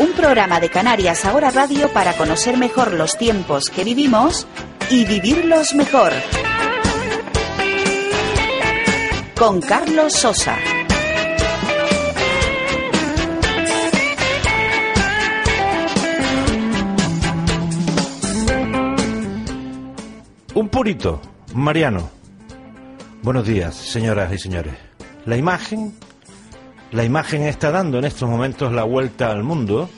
Un programa de Canarias Ahora Radio para conocer mejor los tiempos que vivimos y vivirlos mejor. Con Carlos Sosa. Un purito, Mariano. Buenos días, señoras y señores. La imagen, la imagen está dando en estos momentos la vuelta al mundo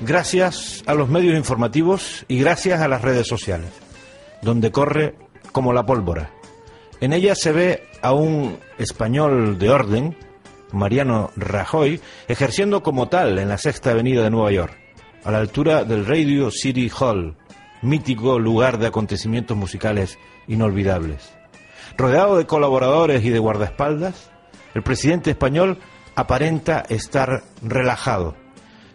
gracias a los medios informativos y gracias a las redes sociales, donde corre como la pólvora. En ella se ve a un español de orden, Mariano Rajoy, ejerciendo como tal en la Sexta Avenida de Nueva York, a la altura del Radio City Hall, mítico lugar de acontecimientos musicales inolvidables. Rodeado de colaboradores y de guardaespaldas, el presidente español aparenta estar relajado,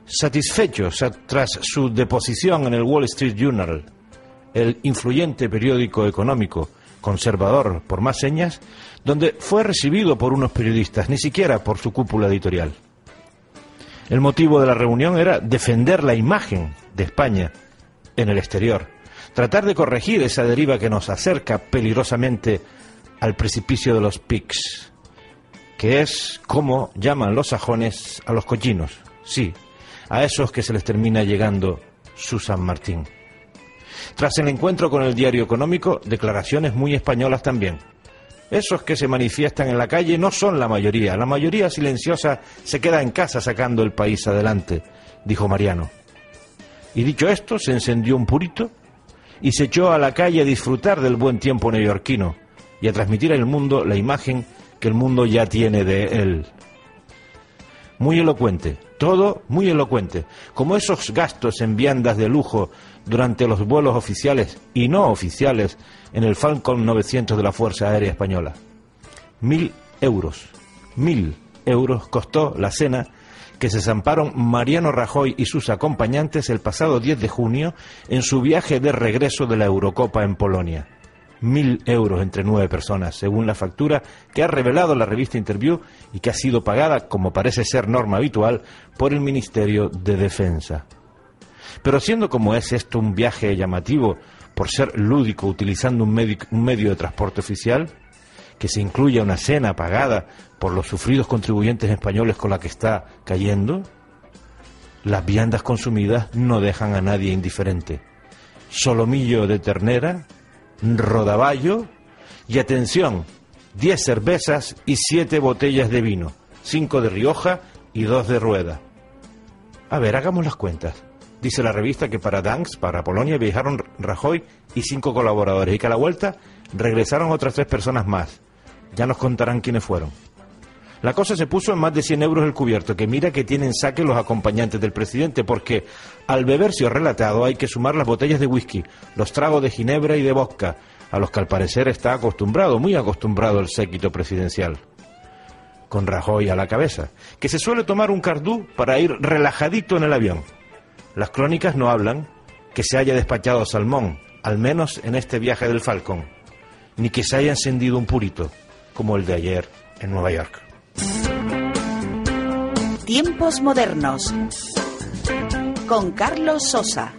satisfecho sa- tras su deposición en el Wall Street Journal, el influyente periódico económico conservador por más señas, donde fue recibido por unos periodistas, ni siquiera por su cúpula editorial. El motivo de la reunión era defender la imagen de España en el exterior, tratar de corregir esa deriva que nos acerca peligrosamente al precipicio de los PICs, que es como llaman los sajones a los cochinos, sí, a esos que se les termina llegando su San Martín. Tras el encuentro con el diario económico, declaraciones muy españolas también. Esos que se manifiestan en la calle no son la mayoría, la mayoría silenciosa se queda en casa sacando el país adelante, dijo Mariano. Y dicho esto, se encendió un purito y se echó a la calle a disfrutar del buen tiempo neoyorquino y a transmitir al mundo la imagen que el mundo ya tiene de él. Muy elocuente, todo muy elocuente, como esos gastos en viandas de lujo durante los vuelos oficiales y no oficiales en el Falcon 900 de la Fuerza Aérea Española. Mil euros, mil euros costó la cena que se zamparon Mariano Rajoy y sus acompañantes el pasado 10 de junio en su viaje de regreso de la Eurocopa en Polonia. Mil euros entre nueve personas, según la factura que ha revelado la revista Interview y que ha sido pagada, como parece ser norma habitual, por el Ministerio de Defensa. Pero siendo como es esto un viaje llamativo por ser lúdico utilizando un, un medio de transporte oficial, que se incluya una cena pagada por los sufridos contribuyentes españoles con la que está cayendo, las viandas consumidas no dejan a nadie indiferente. Solomillo de ternera, rodaballo y atención, 10 cervezas y 7 botellas de vino, 5 de Rioja y 2 de Rueda. A ver, hagamos las cuentas. Dice la revista que para Danks, para Polonia, viajaron Rajoy y cinco colaboradores y que a la vuelta regresaron otras tres personas más. Ya nos contarán quiénes fueron. La cosa se puso en más de 100 euros el cubierto, que mira que tienen saque los acompañantes del presidente, porque al bebercio relatado hay que sumar las botellas de whisky, los tragos de ginebra y de vodka, a los que al parecer está acostumbrado, muy acostumbrado el séquito presidencial. Con Rajoy a la cabeza, que se suele tomar un cardú para ir relajadito en el avión. Las crónicas no hablan que se haya despachado salmón, al menos en este viaje del Falcón, ni que se haya encendido un purito, como el de ayer en Nueva York. Tiempos modernos. Con Carlos Sosa.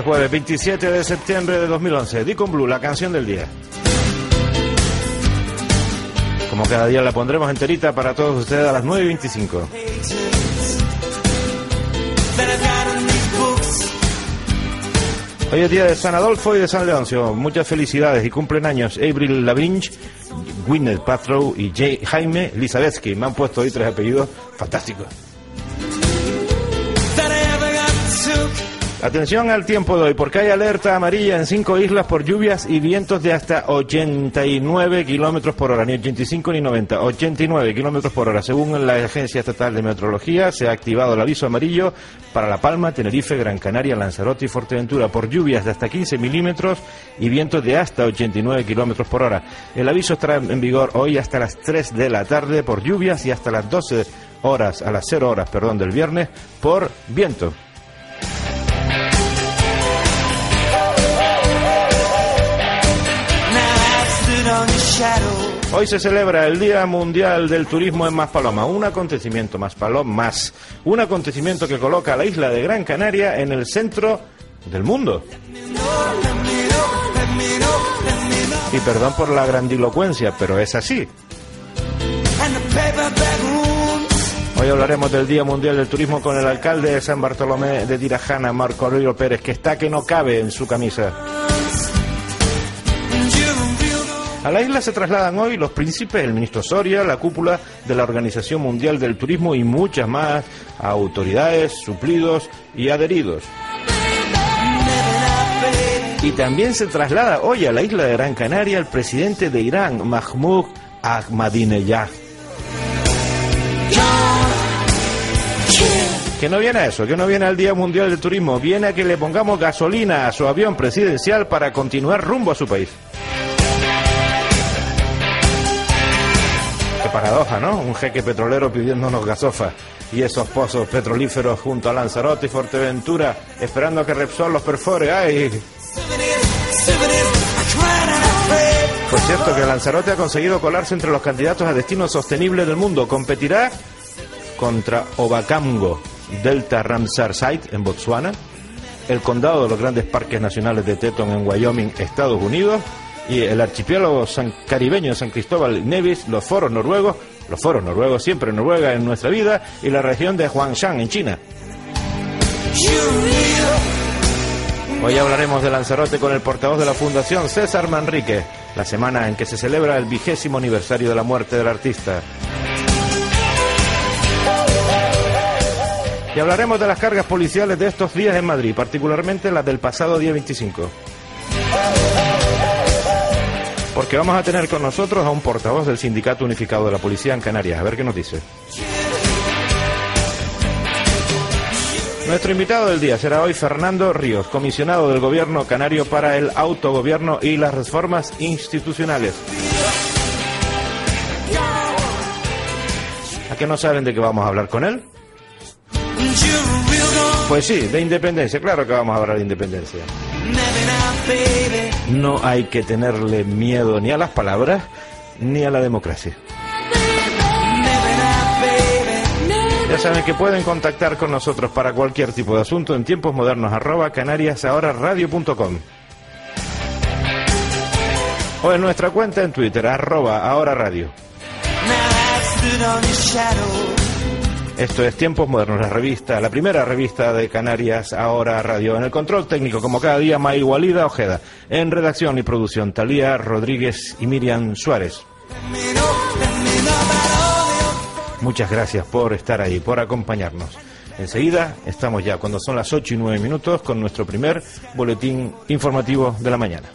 Es jueves 27 de septiembre de 2011. Deacon Blue, la canción del día. Como cada día la pondremos enterita para todos ustedes a las 9 y 25. Hoy es día de San Adolfo y de San Leoncio. Muchas felicidades y cumplen años Avril Lavigne, Gwyneth Paltrow y Jay- Jaime Lizavetsky. Me han puesto hoy tres apellidos fantásticos. Atención al tiempo de hoy, porque hay alerta amarilla en cinco islas por lluvias y vientos de hasta 89 kilómetros por hora, ni 85 ni 90, 89 kilómetros por hora. Según la Agencia Estatal de Meteorología, se ha activado el aviso amarillo para La Palma, Tenerife, Gran Canaria, Lanzarote y Fuerteventura por lluvias de hasta 15 milímetros y vientos de hasta 89 kilómetros por hora. El aviso estará en vigor hoy hasta las 3 de la tarde por lluvias y hasta las 12 horas, a las 0 horas, perdón, del viernes por viento. Hoy se celebra el Día Mundial del Turismo en Maspaloma, un acontecimiento Maspaloma más, un acontecimiento que coloca a la isla de Gran Canaria en el centro del mundo. Y perdón por la grandilocuencia, pero es así. Hoy hablaremos del Día Mundial del Turismo con el alcalde de San Bartolomé de Tirajana, Marco Aurelio Pérez, que está que no cabe en su camisa. A la isla se trasladan hoy los príncipes, el ministro Soria, la cúpula de la Organización Mundial del Turismo y muchas más autoridades, suplidos y adheridos. Y también se traslada hoy a la isla de Gran Canaria el presidente de Irán, Mahmoud Ahmadinejad. Que no viene a eso, que no viene al Día Mundial del Turismo, viene a que le pongamos gasolina a su avión presidencial para continuar rumbo a su país. Qué paradoja, ¿no? Un jeque petrolero pidiéndonos gasofa y esos pozos petrolíferos junto a Lanzarote y Fuerteventura esperando a que Repsol los perfore. ¡Ay! Por cierto que Lanzarote ha conseguido colarse entre los candidatos a destinos sostenibles del mundo. Competirá contra Obakamgo, Delta Ramsar Site en Botswana, el condado de los grandes parques nacionales de Teton en Wyoming, Estados Unidos, y el archipiélago san- caribeño de San Cristóbal Nevis, los foros noruegos, los foros noruegos siempre Noruega en nuestra vida, y la región de Huangshan en China. Hoy hablaremos de Lanzarote con el portavoz de la Fundación César Manrique, la semana en que se celebra el vigésimo aniversario de la muerte del artista. Y hablaremos de las cargas policiales de estos días en Madrid, particularmente las del pasado día 25. Porque vamos a tener con nosotros a un portavoz del Sindicato Unificado de la Policía en Canarias. A ver qué nos dice. Nuestro invitado del día será hoy Fernando Ríos, comisionado del Gobierno canario para el autogobierno y las reformas institucionales. ¿A qué no saben de qué vamos a hablar con él? Pues sí, de independencia, claro que vamos a hablar de independencia. No hay que tenerle miedo ni a las palabras ni a la democracia. Ya saben que pueden contactar con nosotros para cualquier tipo de asunto en tiempos modernos arroba canariasahoraradio.com o en nuestra cuenta en Twitter arroba ahora radio. Esto es Tiempos Modernos, la revista, la primera revista de Canarias Ahora Radio. En el control técnico, como cada día, May Walida Ojeda. En redacción y producción, Talía Rodríguez y Miriam Suárez. Muchas gracias por estar ahí, por acompañarnos. Enseguida estamos ya, cuando son las 8 y 9 minutos, con nuestro primer boletín informativo de la mañana.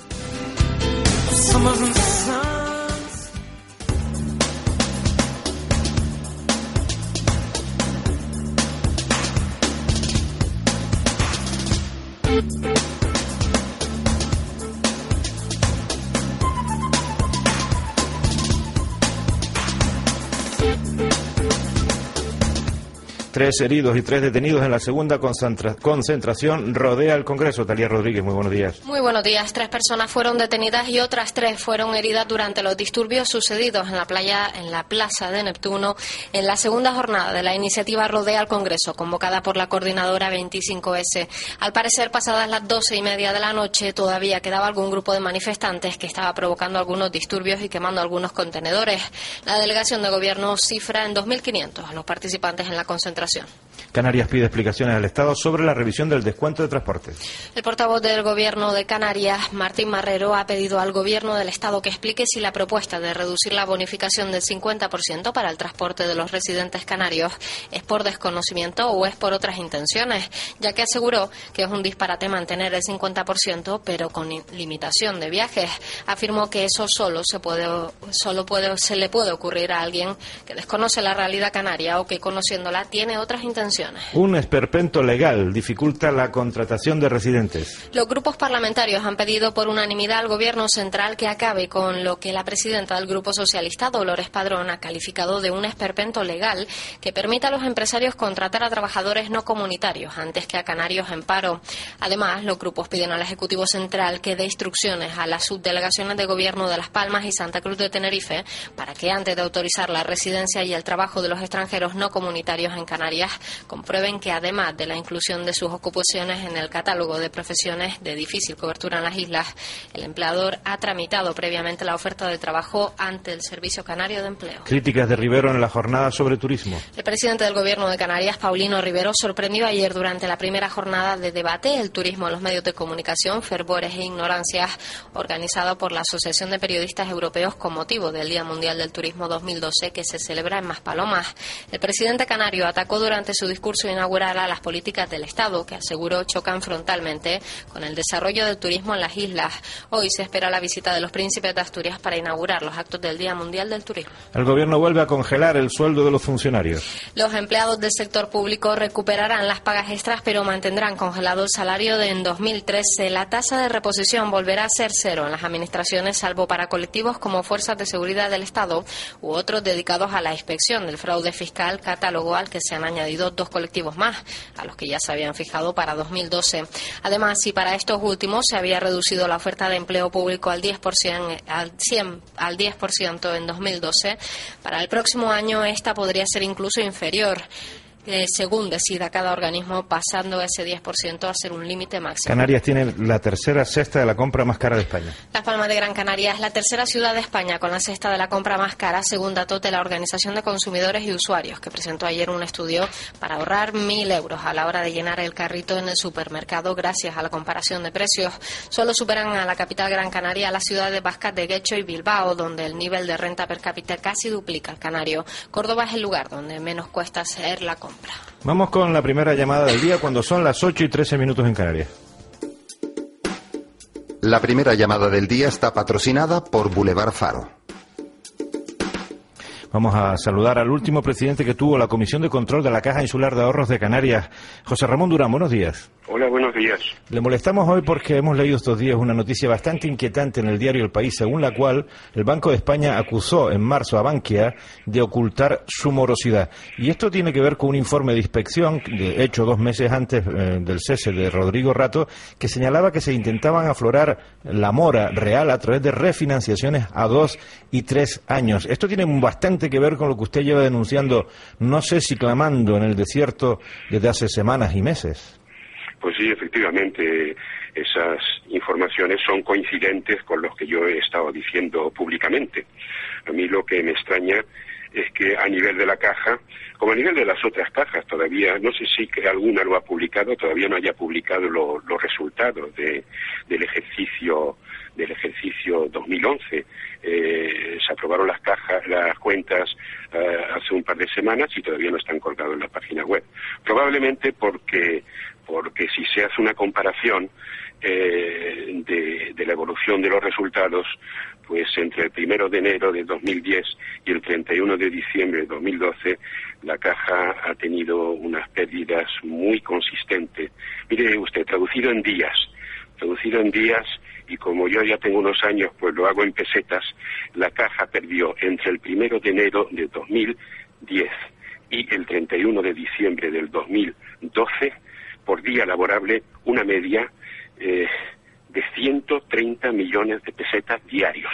Tres heridos y tres detenidos en la segunda concentra- concentración rodea el Congreso. Talía Rodríguez, muy buenos días. Muy buenos días. Tres personas fueron detenidas y otras tres fueron heridas durante los disturbios sucedidos en la playa, en la Plaza de Neptuno, en la segunda jornada de la iniciativa Rodea al Congreso, convocada por la coordinadora 25S. Al parecer, pasadas las doce y media de la noche, todavía quedaba algún grupo de manifestantes que estaba provocando algunos disturbios y quemando algunos contenedores. La delegación de gobierno cifra en 2.500 a los participantes en la concentración frustración. Canarias pide explicaciones al Estado sobre la revisión del descuento de transporte. El portavoz del Gobierno de Canarias, Martín Marrero, ha pedido al Gobierno del Estado que explique si la propuesta de reducir la bonificación del 50% para el transporte de los residentes canarios es por desconocimiento o es por otras intenciones, ya que aseguró que es un disparate mantener el 50%, pero con limitación de viajes. Afirmó que eso solo se puede, solo puede, se le puede ocurrir a alguien que desconoce la realidad canaria o que conociéndola tiene otras intenciones. Un esperpento legal dificulta la contratación de residentes. Los grupos parlamentarios han pedido por unanimidad al Gobierno central que acabe con lo que la presidenta del Grupo Socialista, Dolores Padrón, ha calificado de un esperpento legal que permita a los empresarios contratar a trabajadores no comunitarios antes que a canarios en paro. Además, los grupos piden al Ejecutivo Central que dé instrucciones a las subdelegaciones de Gobierno de Las Palmas y Santa Cruz de Tenerife para que antes de autorizar la residencia y el trabajo de los extranjeros no comunitarios en Canarias comprueben que además de la inclusión de sus ocupaciones en el catálogo de profesiones de difícil cobertura en las islas, el empleador ha tramitado previamente la oferta de trabajo ante el Servicio Canario de Empleo. Críticas de Rivero en la jornada sobre turismo. El presidente del Gobierno de Canarias, Paulino Rivero, sorprendió ayer durante la primera jornada de debate El turismo en los medios de comunicación, fervores e ignorancias, organizado por la Asociación de Periodistas Europeos con motivo del Día Mundial del Turismo 2012 que se celebra en Maspalomas. El presidente canario atacó durante su discurso inaugural a las políticas del Estado, que aseguró chocan frontalmente con el desarrollo del turismo en las islas. Hoy se espera la visita de los príncipes de Asturias para inaugurar los actos del Día Mundial del Turismo. El gobierno vuelve a congelar el sueldo de los funcionarios. Los empleados del sector público recuperarán las pagas extras, pero mantendrán congelado el salario de en 2013. La tasa de reposición volverá a ser cero en las administraciones, salvo para colectivos como Fuerzas de Seguridad del Estado u otros dedicados a la inspección del fraude fiscal, catálogo al que se han añadido dos colectivos más, a los que ya se habían fijado para 2012. Además, si para estos últimos se había reducido la oferta de empleo público al 10%, al 100, al 10% en 2012, para el próximo año esta podría ser incluso inferior. Eh, según decida cada organismo, pasando ese 10% a ser un límite máximo. Canarias tiene la tercera cesta de la compra más cara de España. Las Palmas de Gran Canaria es la tercera ciudad de España con la cesta de la compra más cara, según datos de la Organización de Consumidores y Usuarios, que presentó ayer un estudio para ahorrar mil euros a la hora de llenar el carrito en el supermercado gracias a la comparación de precios. Solo superan a la capital Gran Canaria las ciudades de Vascas de Guecho y Bilbao, donde el nivel de renta per cápita casi duplica al canario. Córdoba es el lugar donde menos cuesta hacer la compra. Vamos con la primera llamada del día cuando son las 8 y 13 minutos en Canarias. La primera llamada del día está patrocinada por Boulevard Faro. Vamos a saludar al último presidente que tuvo la Comisión de Control de la Caja Insular de Ahorros de Canarias, José Ramón Durán. Buenos días. Hola, buenos días. Le molestamos hoy porque hemos leído estos días una noticia bastante inquietante en el diario El País, según la cual el Banco de España acusó en marzo a Bankia de ocultar su morosidad. Y esto tiene que ver con un informe de inspección, de hecho dos meses antes eh, del cese de Rodrigo Rato, que señalaba que se intentaban aflorar la mora real a través de refinanciaciones a dos y tres años. Esto tiene bastante que ver con lo que usted lleva denunciando, no sé si clamando en el desierto desde hace semanas y meses. Pues sí, efectivamente, esas informaciones son coincidentes con los que yo he estado diciendo públicamente. A mí lo que me extraña es que a nivel de la caja, como a nivel de las otras cajas, todavía, no sé si que alguna lo ha publicado, todavía no haya publicado lo- los resultados de- del ejercicio del ejercicio 2011. Eh, se aprobaron las cajas, las cuentas eh, hace un par de semanas y todavía no están colgados en la página web. Probablemente porque porque si se hace una comparación eh, de, de la evolución de los resultados, pues entre el primero de enero de 2010 y el 31 de diciembre de 2012, la caja ha tenido unas pérdidas muy consistentes. Mire usted, traducido en días, traducido en días, y como yo ya tengo unos años, pues lo hago en pesetas, la caja perdió entre el primero de enero de 2010 y el 31 de diciembre del 2012 por día laborable una media eh, de 130 millones de pesetas diarios.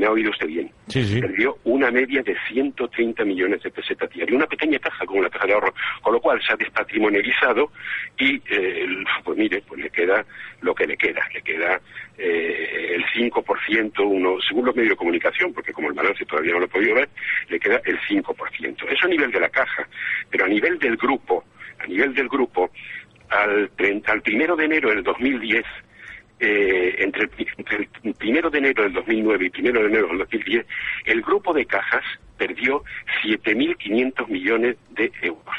¿Me ha oído usted bien? Sí, sí. Perdió una media de 130 millones de pesetas diarias. Una pequeña caja como la caja de ahorro, con lo cual se ha despatrimonializado y, eh, pues mire, pues le queda lo que le queda. Le queda eh, el 5%, uno, según los medios de comunicación, porque como el balance todavía no lo he podido ver, le queda el 5%. Eso a nivel de la caja, pero a nivel del grupo, a nivel del grupo, al, 30 al primero de enero del 2010, eh, entre, entre el primero de enero del 2009 y primero de enero del 2010, el grupo de cajas perdió 7.500 millones de euros.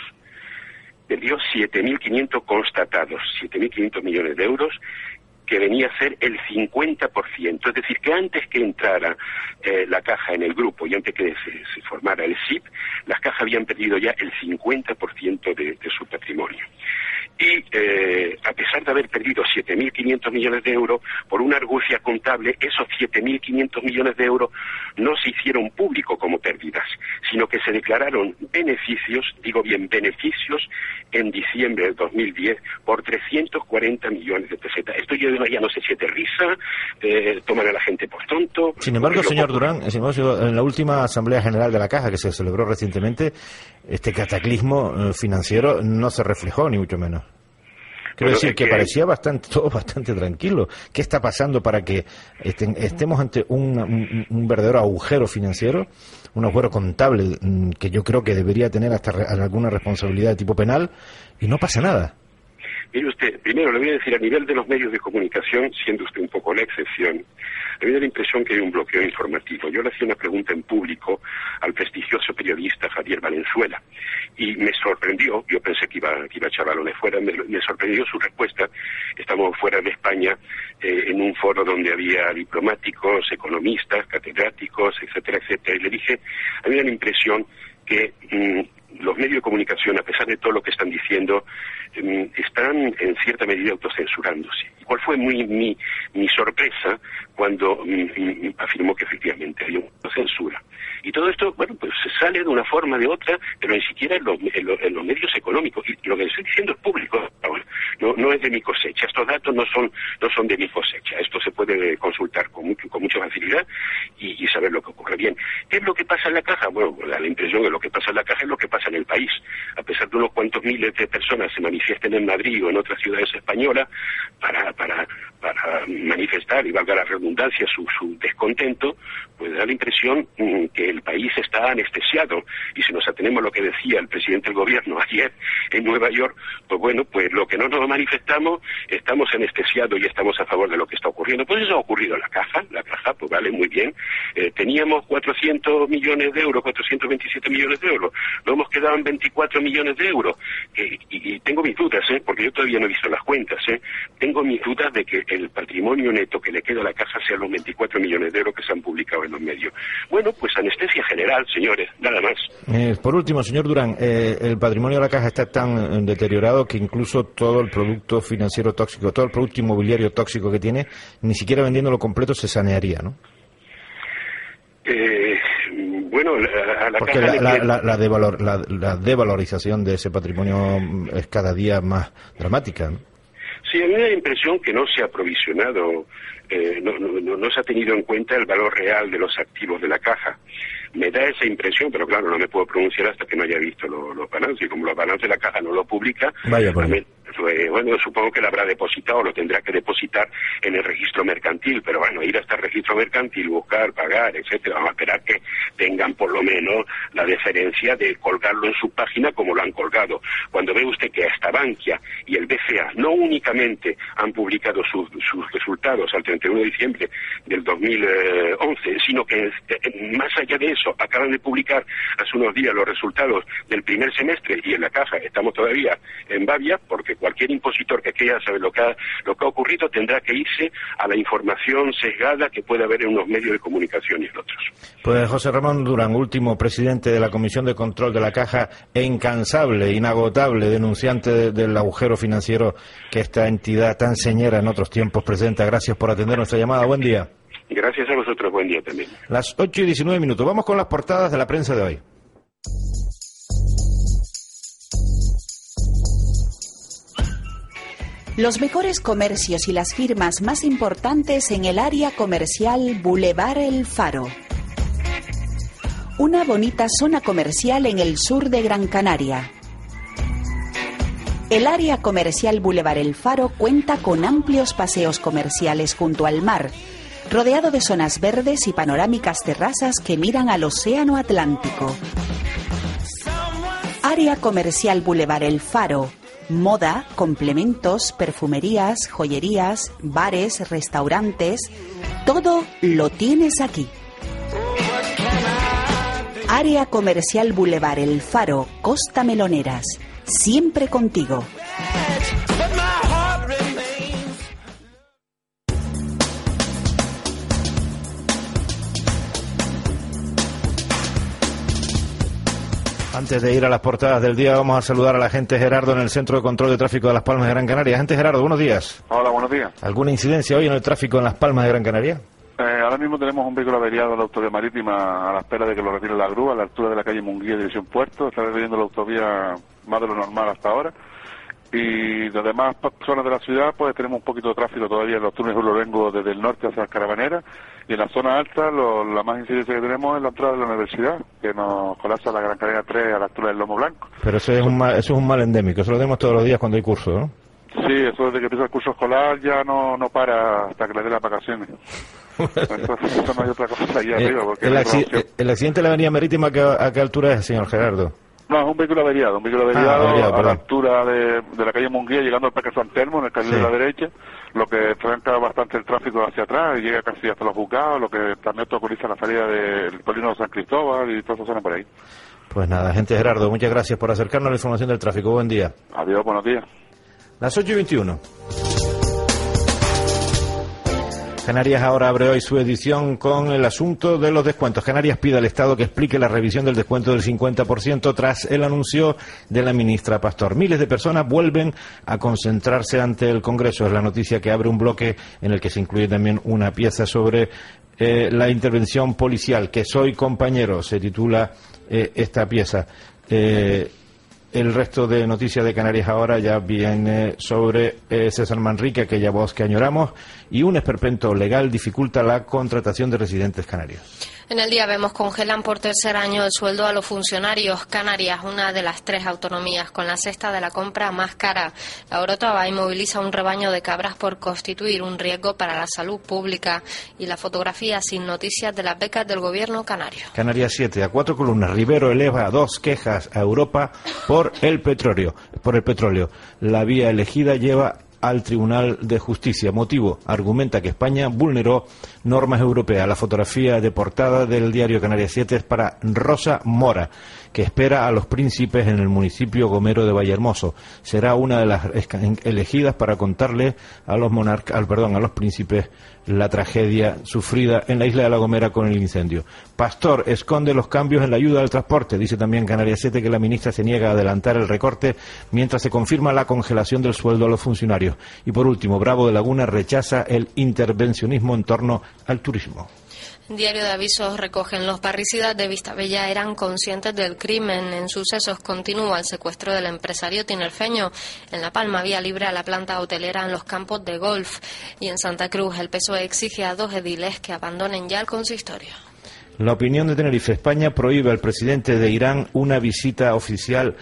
Perdió 7.500 constatados, 7.500 millones de euros, que venía a ser el 50%. Es decir, que antes que entrara eh, la caja en el grupo y antes que se, se formara el SIP, las cajas habían perdido ya el 50% de, de su patrimonio y eh, a pesar de haber perdido 7.500 millones de euros por una argucia contable, esos 7.500 millones de euros no se hicieron públicos como pérdidas, sino que se declararon beneficios, digo bien beneficios, en diciembre del 2010 por 340 millones de pesetas. Esto yo ya no sé si de risa, eh, toman a la gente por tonto. Sin embargo, señor Durán, sin embargo, en la última Asamblea General de la Caja que se celebró recientemente, este cataclismo eh, financiero no se reflejó, ni mucho menos. Quiero Bueno, decir es que que- parecía bastante todo bastante tranquilo. ¿Qué está pasando para que esten- estemos ante un, un- un verdadero agujero financiero, un agujero contable mm, que yo creo que debería tener hasta re- alguna responsabilidad de tipo penal y no pasa nada? Mire usted, primero le voy a decir a nivel de los medios de comunicación, siendo usted un poco la excepción, a me da la impresión que hay un bloqueo informativo. Yo le hacía una pregunta en público al prestigioso periodista Javier Valenzuela y me sorprendió, yo pensé que iba, que iba a echar balones fuera, me, me sorprendió su respuesta. Estamos fuera de España eh, en un foro donde había diplomáticos, economistas, catedráticos, etcétera, etcétera, y le dije, a mí me da la impresión que mm, los medios de comunicación, a pesar de todo lo que están diciendo, mm, están en cierta medida autocensurándose. ¿Y ¿Cuál fue mi, mi, mi sorpresa cuando mm, mm, afirmó que efectivamente había una censura? Y todo esto, bueno, pues se sale de una forma o de otra, pero ni siquiera en los, en los- en los medios económicos. Y lo que estoy diciendo es público ahora, no, no es de mi cosecha. Estos datos no son, no son de mi cosecha. Esto se puede consultar con, mucho- con mucha facilidad y, saber lo que ocurre. Bien, ¿qué es lo que pasa en la caja? Bueno, la impresión de lo que pasa en la caja es lo que pasa en el país. A pesar de unos cuantos miles de personas se manifiesten en Madrid o en otras ciudades españolas para, para, para manifestar, y valga la redundancia, su, su descontento, da la impresión mm, que el país está anestesiado. Y si nos atenemos a lo que decía el presidente del gobierno ayer en Nueva York, pues bueno, pues lo que no nos manifestamos, estamos anestesiados y estamos a favor de lo que está ocurriendo. Pues eso ha ocurrido en la caja, la caja, pues vale, muy bien. Eh, teníamos 400 millones de euros, 427 millones de euros, nos hemos quedado en 24 millones de euros. Y, y tengo mis dudas, ¿eh? porque yo todavía no he visto las cuentas, ¿eh? tengo mis dudas de que el patrimonio neto que le queda a la caja sea los 24 millones de euros que se han publicado en los medios. Bueno, pues anestesia general, señores, nada más. Eh, por último, señor Durán, eh, el patrimonio de la caja está tan eh, deteriorado que incluso todo el producto financiero tóxico, todo el producto inmobiliario tóxico que tiene, ni siquiera vendiéndolo completo se sanearía, ¿no? Eh, bueno, la- a la Porque caja la, la- la- devalor- la- la devalorización de ese patrimonio es cada día más dramática. ¿no? Sí, a mí me da la impresión que no se ha provisionado, eh, no, no- no- no se ha tenido en cuenta el valor real de los activos de la caja. Me da esa impresión, pero claro, no me puedo pronunciar hasta que no haya visto lo- los balances. Y como los balances de la caja no lo publica, Vaya por bueno, supongo que la habrá depositado, lo tendrá que depositar en el registro mercantil, pero bueno, ir hasta el registro mercantil, buscar, pagar, etcétera, vamos a esperar que tengan por lo menos la deferencia de colgarlo en su página como lo han colgado. Cuando ve usted que hasta Bankia y el BCA no únicamente han publicado sus, sus resultados al 31 de diciembre del 2011, sino que eh, más allá de eso acaban de publicar hace unos días los resultados del primer semestre y en la caja estamos todavía en Bavia porque cualquier impositor que quiera saber lo que ha, lo que ha ocurrido tendrá que irse a la información sesgada que puede haber en unos medios de comunicación y en otros. Pues José Ramón Durán, último presidente de la Comisión de Control de la Caja, incansable, inagotable, denunciante de- del agujero financiero que esta entidad tan señera en otros tiempos presenta. Gracias por atender nuestra llamada. Buen día. Gracias a vosotros, buen día también. Las 8 y 19 minutos. Vamos con las portadas de la prensa de hoy. Los mejores comercios y las firmas más importantes en el área comercial Boulevard El Faro. Una bonita zona comercial en el sur de Gran Canaria. El área comercial Boulevard El Faro cuenta con amplios paseos comerciales junto al mar, rodeado de zonas verdes y panorámicas terrazas que miran al Océano Atlántico. Área comercial Boulevard El Faro. Moda, complementos, perfumerías, joyerías, bares, restaurantes. Todo lo tienes aquí. Área comercial Boulevard El Faro, Costa Meloneras. Siempre contigo. Antes de ir a las portadas del día, vamos a saludar a la gente Gerardo en el Centro de Control de Tráfico de Las Palmas de Gran Canaria. Gente Gerardo, buenos días. Hola, buenos días. ¿Alguna incidencia hoy en el tráfico en Las Palmas de Gran Canaria? Eh, ahora mismo tenemos un vehículo averiado en la autovía marítima a la espera de que lo retire la grúa a la altura de la calle Munguía, dirección Puerto. Está reteniendo la autovía más de lo normal hasta ahora. Y las demás zonas de la ciudad, pues tenemos un poquito de tráfico todavía en los túneles Ulorengo desde el norte hacia las Carabaneras. Y en la zona alta, lo- la más incidencia que tenemos es la entrada de la universidad, que nos colapsa la Gran Canaria 3 a la altura del Lomo Blanco. Pero eso es un mal, eso es un mal endémico, eso lo tenemos todos los días cuando hay curso, ¿no? Sí, eso desde que empieza el curso escolar ya no, no para hasta que le dé las vacaciones. Entonces, eso no hay otra cosa allá Eh, arriba. Porque el, no hay acci- opción. el accidente de la avenida marítima, ¿a qué, a qué altura es, señor Gerardo? No, es un vehículo averiado, un vehículo Ah, averiado a la altura de, de la calle Munguía, llegando al Parque San Telmo, en el carril Sí. de la derecha, lo que tranca bastante el tráfico hacia atrás y llega casi hasta los juzgados, lo que también obstaculiza la salida del Polino de San Cristóbal y todas esas zonas por ahí. Pues nada, gente Gerardo, muchas gracias por acercarnos a la información del tráfico. Buen día. Adiós, buenos días. Las 8 y 21. Canarias ahora abre hoy su edición con el asunto de los descuentos. Canarias pide al Estado que explique la revisión del descuento del 50% tras el anuncio de la ministra Pastor. Miles de personas vuelven a concentrarse ante el Congreso. Es la noticia que abre un bloque en el que se incluye también una pieza sobre eh, la intervención policial. Que soy compañero, se titula eh, esta pieza. Eh, el resto de noticias de Canarias ahora ya viene sobre eh, César Manrique, aquella voz que añoramos, y un esperpento legal dificulta la contratación de residentes canarios. En el día vemos congelan por tercer año el sueldo a los funcionarios. Canarias, una de las tres autonomías con la cesta de la compra más cara. La Orotava inmoviliza un rebaño de cabras por constituir un riesgo para la salud pública. Y la fotografía sin noticias de las becas del gobierno canario. Canarias 7 a cuatro columnas. Rivero eleva dos quejas a Europa por el petróleo. Por el petróleo. La vía elegida lleva al Tribunal de Justicia. Motivo, argumenta que España vulneró normas europeas. La fotografía de portada del diario Canarias 7 es para Rosa Mora, que espera a los príncipes en el municipio gomero de Vallehermoso. Será una de las elegidas para contarle a los monarcas, perdón, a los príncipes la tragedia sufrida en la isla de La Gomera con el incendio. Pastor esconde los cambios en la ayuda al transporte. Dice también Canarias 7 que la ministra se niega a adelantar el recorte mientras se confirma la congelación del sueldo a los funcionarios. Y por último, Bravo de Laguna rechaza el intervencionismo en torno al turismo. Diario de avisos recogen los parricidas de Vistabella eran conscientes del crimen. En sucesos continúa el secuestro del empresario tinerfeño. En La Palma, vía libre a la planta hotelera en los campos de golf. Y en Santa Cruz, el PSOE exige a dos ediles que abandonen ya el consistorio. La opinión de Tenerife. España prohíbe al presidente de Irán una visita oficial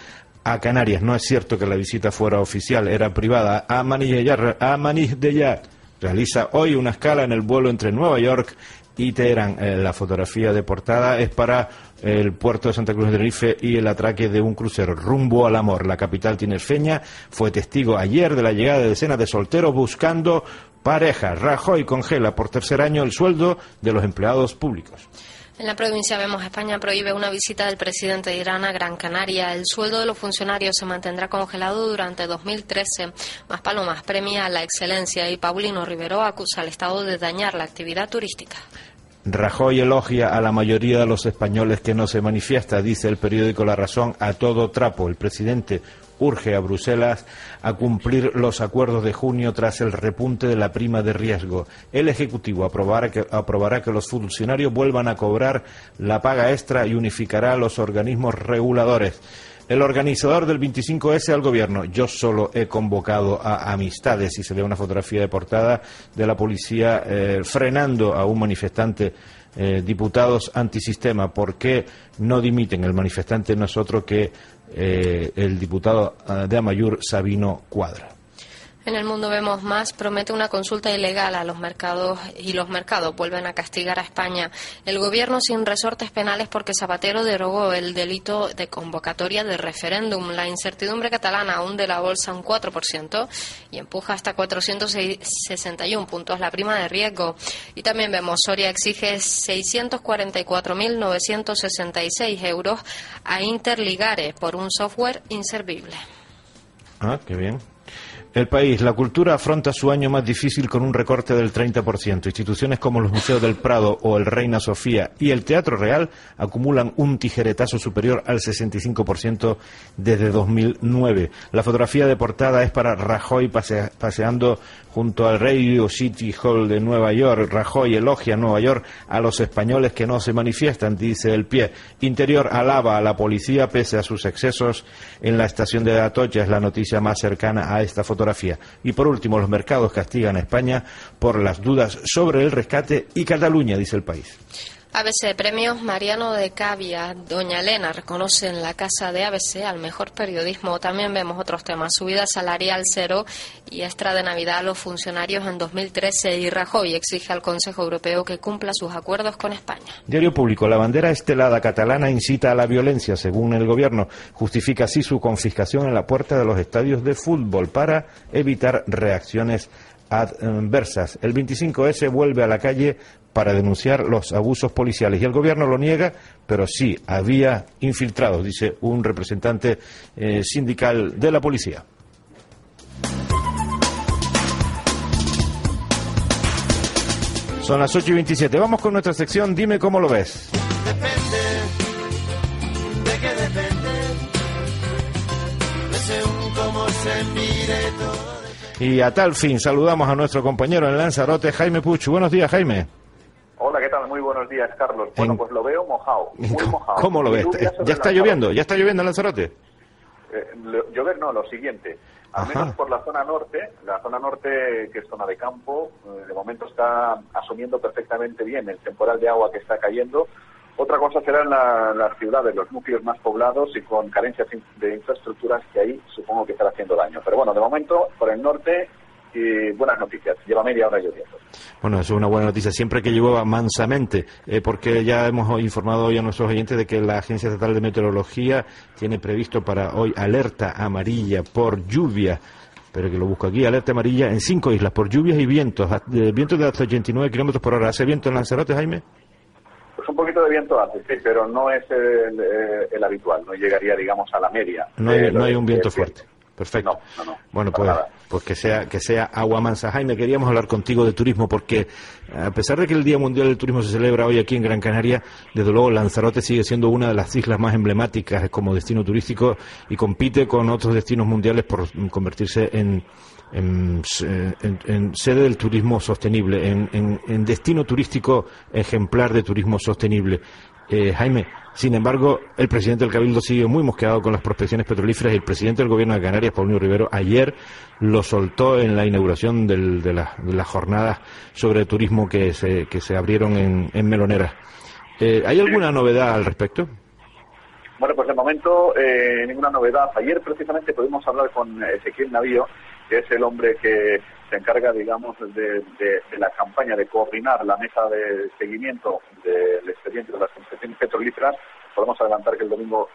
a Canarias. No es cierto que la visita fuera oficial, era privada. Amanideyar realiza hoy una escala en el vuelo entre Nueva York y Teherán. Eh, la fotografía de portada es para el puerto de Santa Cruz de Tenerife y el atraque de un crucero rumbo al amor. La capital tinerfeña fue testigo ayer de la llegada de decenas de solteros buscando pareja. Rajoy congela por tercer año el sueldo de los empleados públicos. En la provincia vemos España prohíbe una visita del presidente de Irán a Gran Canaria. El sueldo de los funcionarios se mantendrá congelado durante 2013. Más Palomas premia la excelencia y Paulino Rivero acusa al Estado de dañar la actividad turística. Rajoy elogia a la mayoría de los españoles que no se manifiesta, dice el periódico La Razón, a todo trapo. El presidente urge a Bruselas a cumplir los acuerdos de junio tras el repunte de la prima de riesgo. El Ejecutivo aprobará que, los funcionarios vuelvan a cobrar la paga extra y unificará los organismos reguladores. El organizador del 25S al gobierno. Yo solo he convocado a amistades y se ve una fotografía de portada de la policía eh, frenando a un manifestante. eh, diputados antisistema, ¿por qué no dimiten? El manifestante no es otro que eh, el diputado de Amayur, Sabino Cuadra. En el mundo vemos más, promete una consulta ilegal a los mercados y los mercados vuelven a castigar a España. El gobierno sin resortes penales porque Zapatero derogó el delito de convocatoria de referéndum. La incertidumbre catalana hunde la bolsa un 4% y empuja hasta 461 puntos la prima de riesgo. Y también vemos Soria exige 644.966 euros a Interligare por un software inservible. Ah, qué bien. El país, la cultura afronta su año más difícil con un recorte del 30%. Instituciones como los Museos del Prado o el Reina Sofía y el Teatro Real acumulan un tijeretazo superior al 65% desde 2009. La fotografía de portada es para Rajoy pasea- paseando junto al Radio City Hall de Nueva York. Rajoy elogia Nueva York a los españoles que no se manifiestan, dice el pie. Interior alaba a la policía pese a sus excesos en la estación de Atocha. Es la noticia más cercana a esta fotografía. Y por último, los mercados castigan a España por las dudas sobre el rescate y Cataluña, dice el país. ABC Premios Mariano de Cavia, Doña Elena reconoce en la casa de ABC al mejor periodismo. También vemos otros temas, subida salarial cero y extra de Navidad a los funcionarios en 2013 y Rajoy exige al Consejo Europeo que cumpla sus acuerdos con España. Diario Público. La bandera estelada catalana incita a la violencia, según el gobierno. Justifica así su confiscación en la puerta de los estadios de fútbol para evitar reacciones adversas. El 25S vuelve a la calle para denunciar los abusos policiales y el gobierno lo niega, pero sí había infiltrados, dice un representante eh, sindical de la policía. Son las 8 y 27. Vamos con nuestra sección Dime cómo lo ves. Y a tal fin saludamos a nuestro compañero en Lanzarote, Jaime Puchu. Buenos días, Jaime. Hola, ¿qué tal? Muy buenos días, Carlos. Bueno, En- pues lo veo mojado, muy mojado. ¿Cómo lo ves? ¿Ya está lloviendo? ¿Ya está lloviendo en Lanzarote? Eh, lo- llover no, lo siguiente. Al Ajá. menos por la zona norte, la zona norte que es zona de campo, eh, de momento está asumiendo perfectamente bien el temporal de agua que está cayendo. Otra cosa serán la- las ciudades, los núcleos más poblados y con carencias de infraestructuras que ahí supongo que estará haciendo daño. Pero bueno, de momento, por el norte, y buenas noticias. Lleva media hora lloviendo. Bueno, eso es una buena noticia. Siempre que llueva mansamente, eh, porque ya hemos informado hoy a nuestros oyentes de que la Agencia Estatal de Meteorología tiene previsto para hoy alerta amarilla por lluvia. Pero que lo busco aquí, alerta amarilla en cinco islas por lluvias y vientos, de vientos de hasta 89 kilómetros por hora. ¿Hace viento en Lanzarote, Jaime? Un poquito de viento hace, sí, pero no es el, eh, el habitual, no llegaría, digamos, a la media. No hay, lo no hay un viento fuerte. Perfecto. No, no, no. Bueno, pues, nada. pues que sea que sea agua mansa. Jaime, queríamos hablar contigo de turismo porque a pesar de que el Día Mundial del Turismo se celebra hoy aquí en Gran Canaria, desde luego Lanzarote sigue siendo una de las islas más emblemáticas como destino turístico y compite con otros destinos mundiales por convertirse en en, sede del turismo sostenible, en, en- destino turístico ejemplar de turismo sostenible. Eh, Jaime, sin embargo, el presidente del Cabildo sigue muy mosqueado con las prospecciones petrolíferas y el presidente del Gobierno de Canarias, Paulino Rivero, ayer lo soltó en la inauguración de, la- de las jornadas sobre turismo que se, que se abrieron en, en Melonera. Eh, ¿Hay alguna novedad al respecto? Bueno, pues de momento eh, ninguna novedad. Ayer precisamente pudimos hablar con Ezequiel Navío, que es el hombre que se encarga, digamos, de, la campaña de coordinar la mesa de seguimiento del expediente de las concesiones petrolíferas. Podemos adelantar que el domingo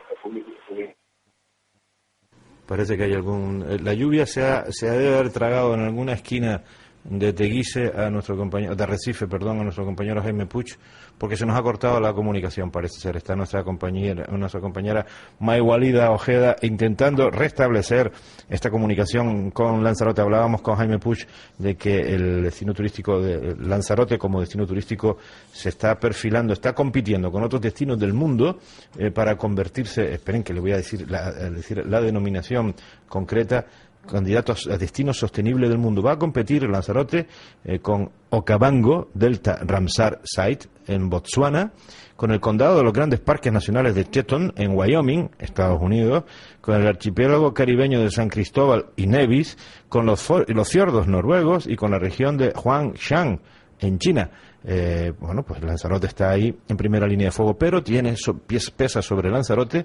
Parece que hay algún... eh, La lluvia se ha, se ha de haber tragado en alguna esquina de Teguise a nuestro compañero, de Recife, perdón, a nuestro compañero Jaime Puch, porque se nos ha cortado la comunicación, parece ser. Está nuestra compañera, nuestra compañera Maigualida Ojeda intentando restablecer esta comunicación con Lanzarote. Hablábamos con Jaime Puch de que el destino turístico de Lanzarote como destino turístico se está perfilando, está compitiendo con otros destinos del mundo eh, para convertirse, esperen que le voy a decir la, a decir la denominación concreta, candidatos a destino sostenible del mundo. Va a competir Lanzarote eh, con Okavango, Delta Ramsar Site, en Botswana, con el condado de los grandes parques nacionales de Teton, en Wyoming, Estados Unidos, con el archipiélago caribeño de San Cristóbal y Nevis, con los, los fiordos noruegos y con la región de Huangshan, en China. Eh, bueno, pues Lanzarote está ahí en primera línea de fuego, pero tiene pesa sobre Lanzarote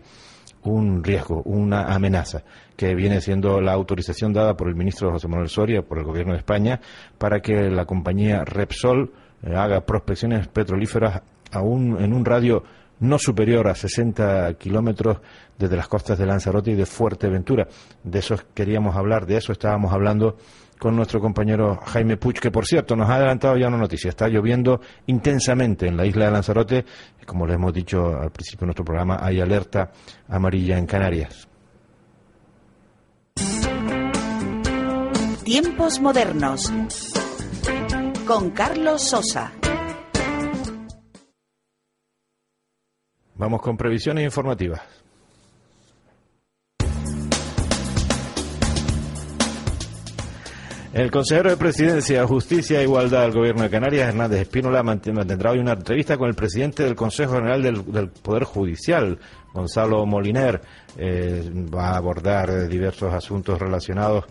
un riesgo, una amenaza, que viene siendo la autorización dada por el ministro José Manuel Soria, por el gobierno de España, para que la compañía Repsol eh, haga prospecciones petrolíferas aún en un radio no superior a 60 kilómetros desde las costas de Lanzarote y de Fuerteventura. De eso queríamos hablar, de eso estábamos hablando con nuestro compañero Jaime Puch, que por cierto nos ha adelantado ya una noticia. Está lloviendo intensamente en la isla de Lanzarote. Y como le hemos dicho al principio de nuestro programa, hay alerta amarilla en Canarias. Tiempos modernos. Con Carlos Sosa. Vamos con previsiones informativas. El consejero de Presidencia, Justicia e Igualdad del Gobierno de Canarias, Hernández Espínola, mantendrá hoy una entrevista con el presidente del Consejo General del, Poder Judicial, Gonzalo Moliner. Eh, va a abordar diversos asuntos relacionados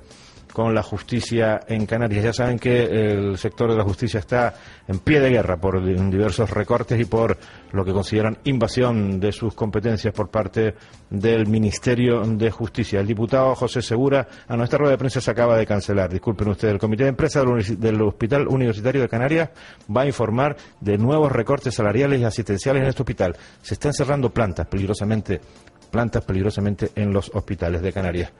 con la justicia en Canarias. Ya saben que el sector de la justicia está en pie de guerra por diversos recortes y por lo que consideran invasión de sus competencias por parte del Ministerio de Justicia. El diputado José Segura, a nuestra rueda de prensa se acaba de cancelar. Disculpen ustedes, el Comité de Empresa del Hospital Universitario de Canarias va a informar de nuevos recortes salariales y asistenciales en este hospital. Se están cerrando plantas peligrosamente, plantas peligrosamente en los hospitales de Canarias.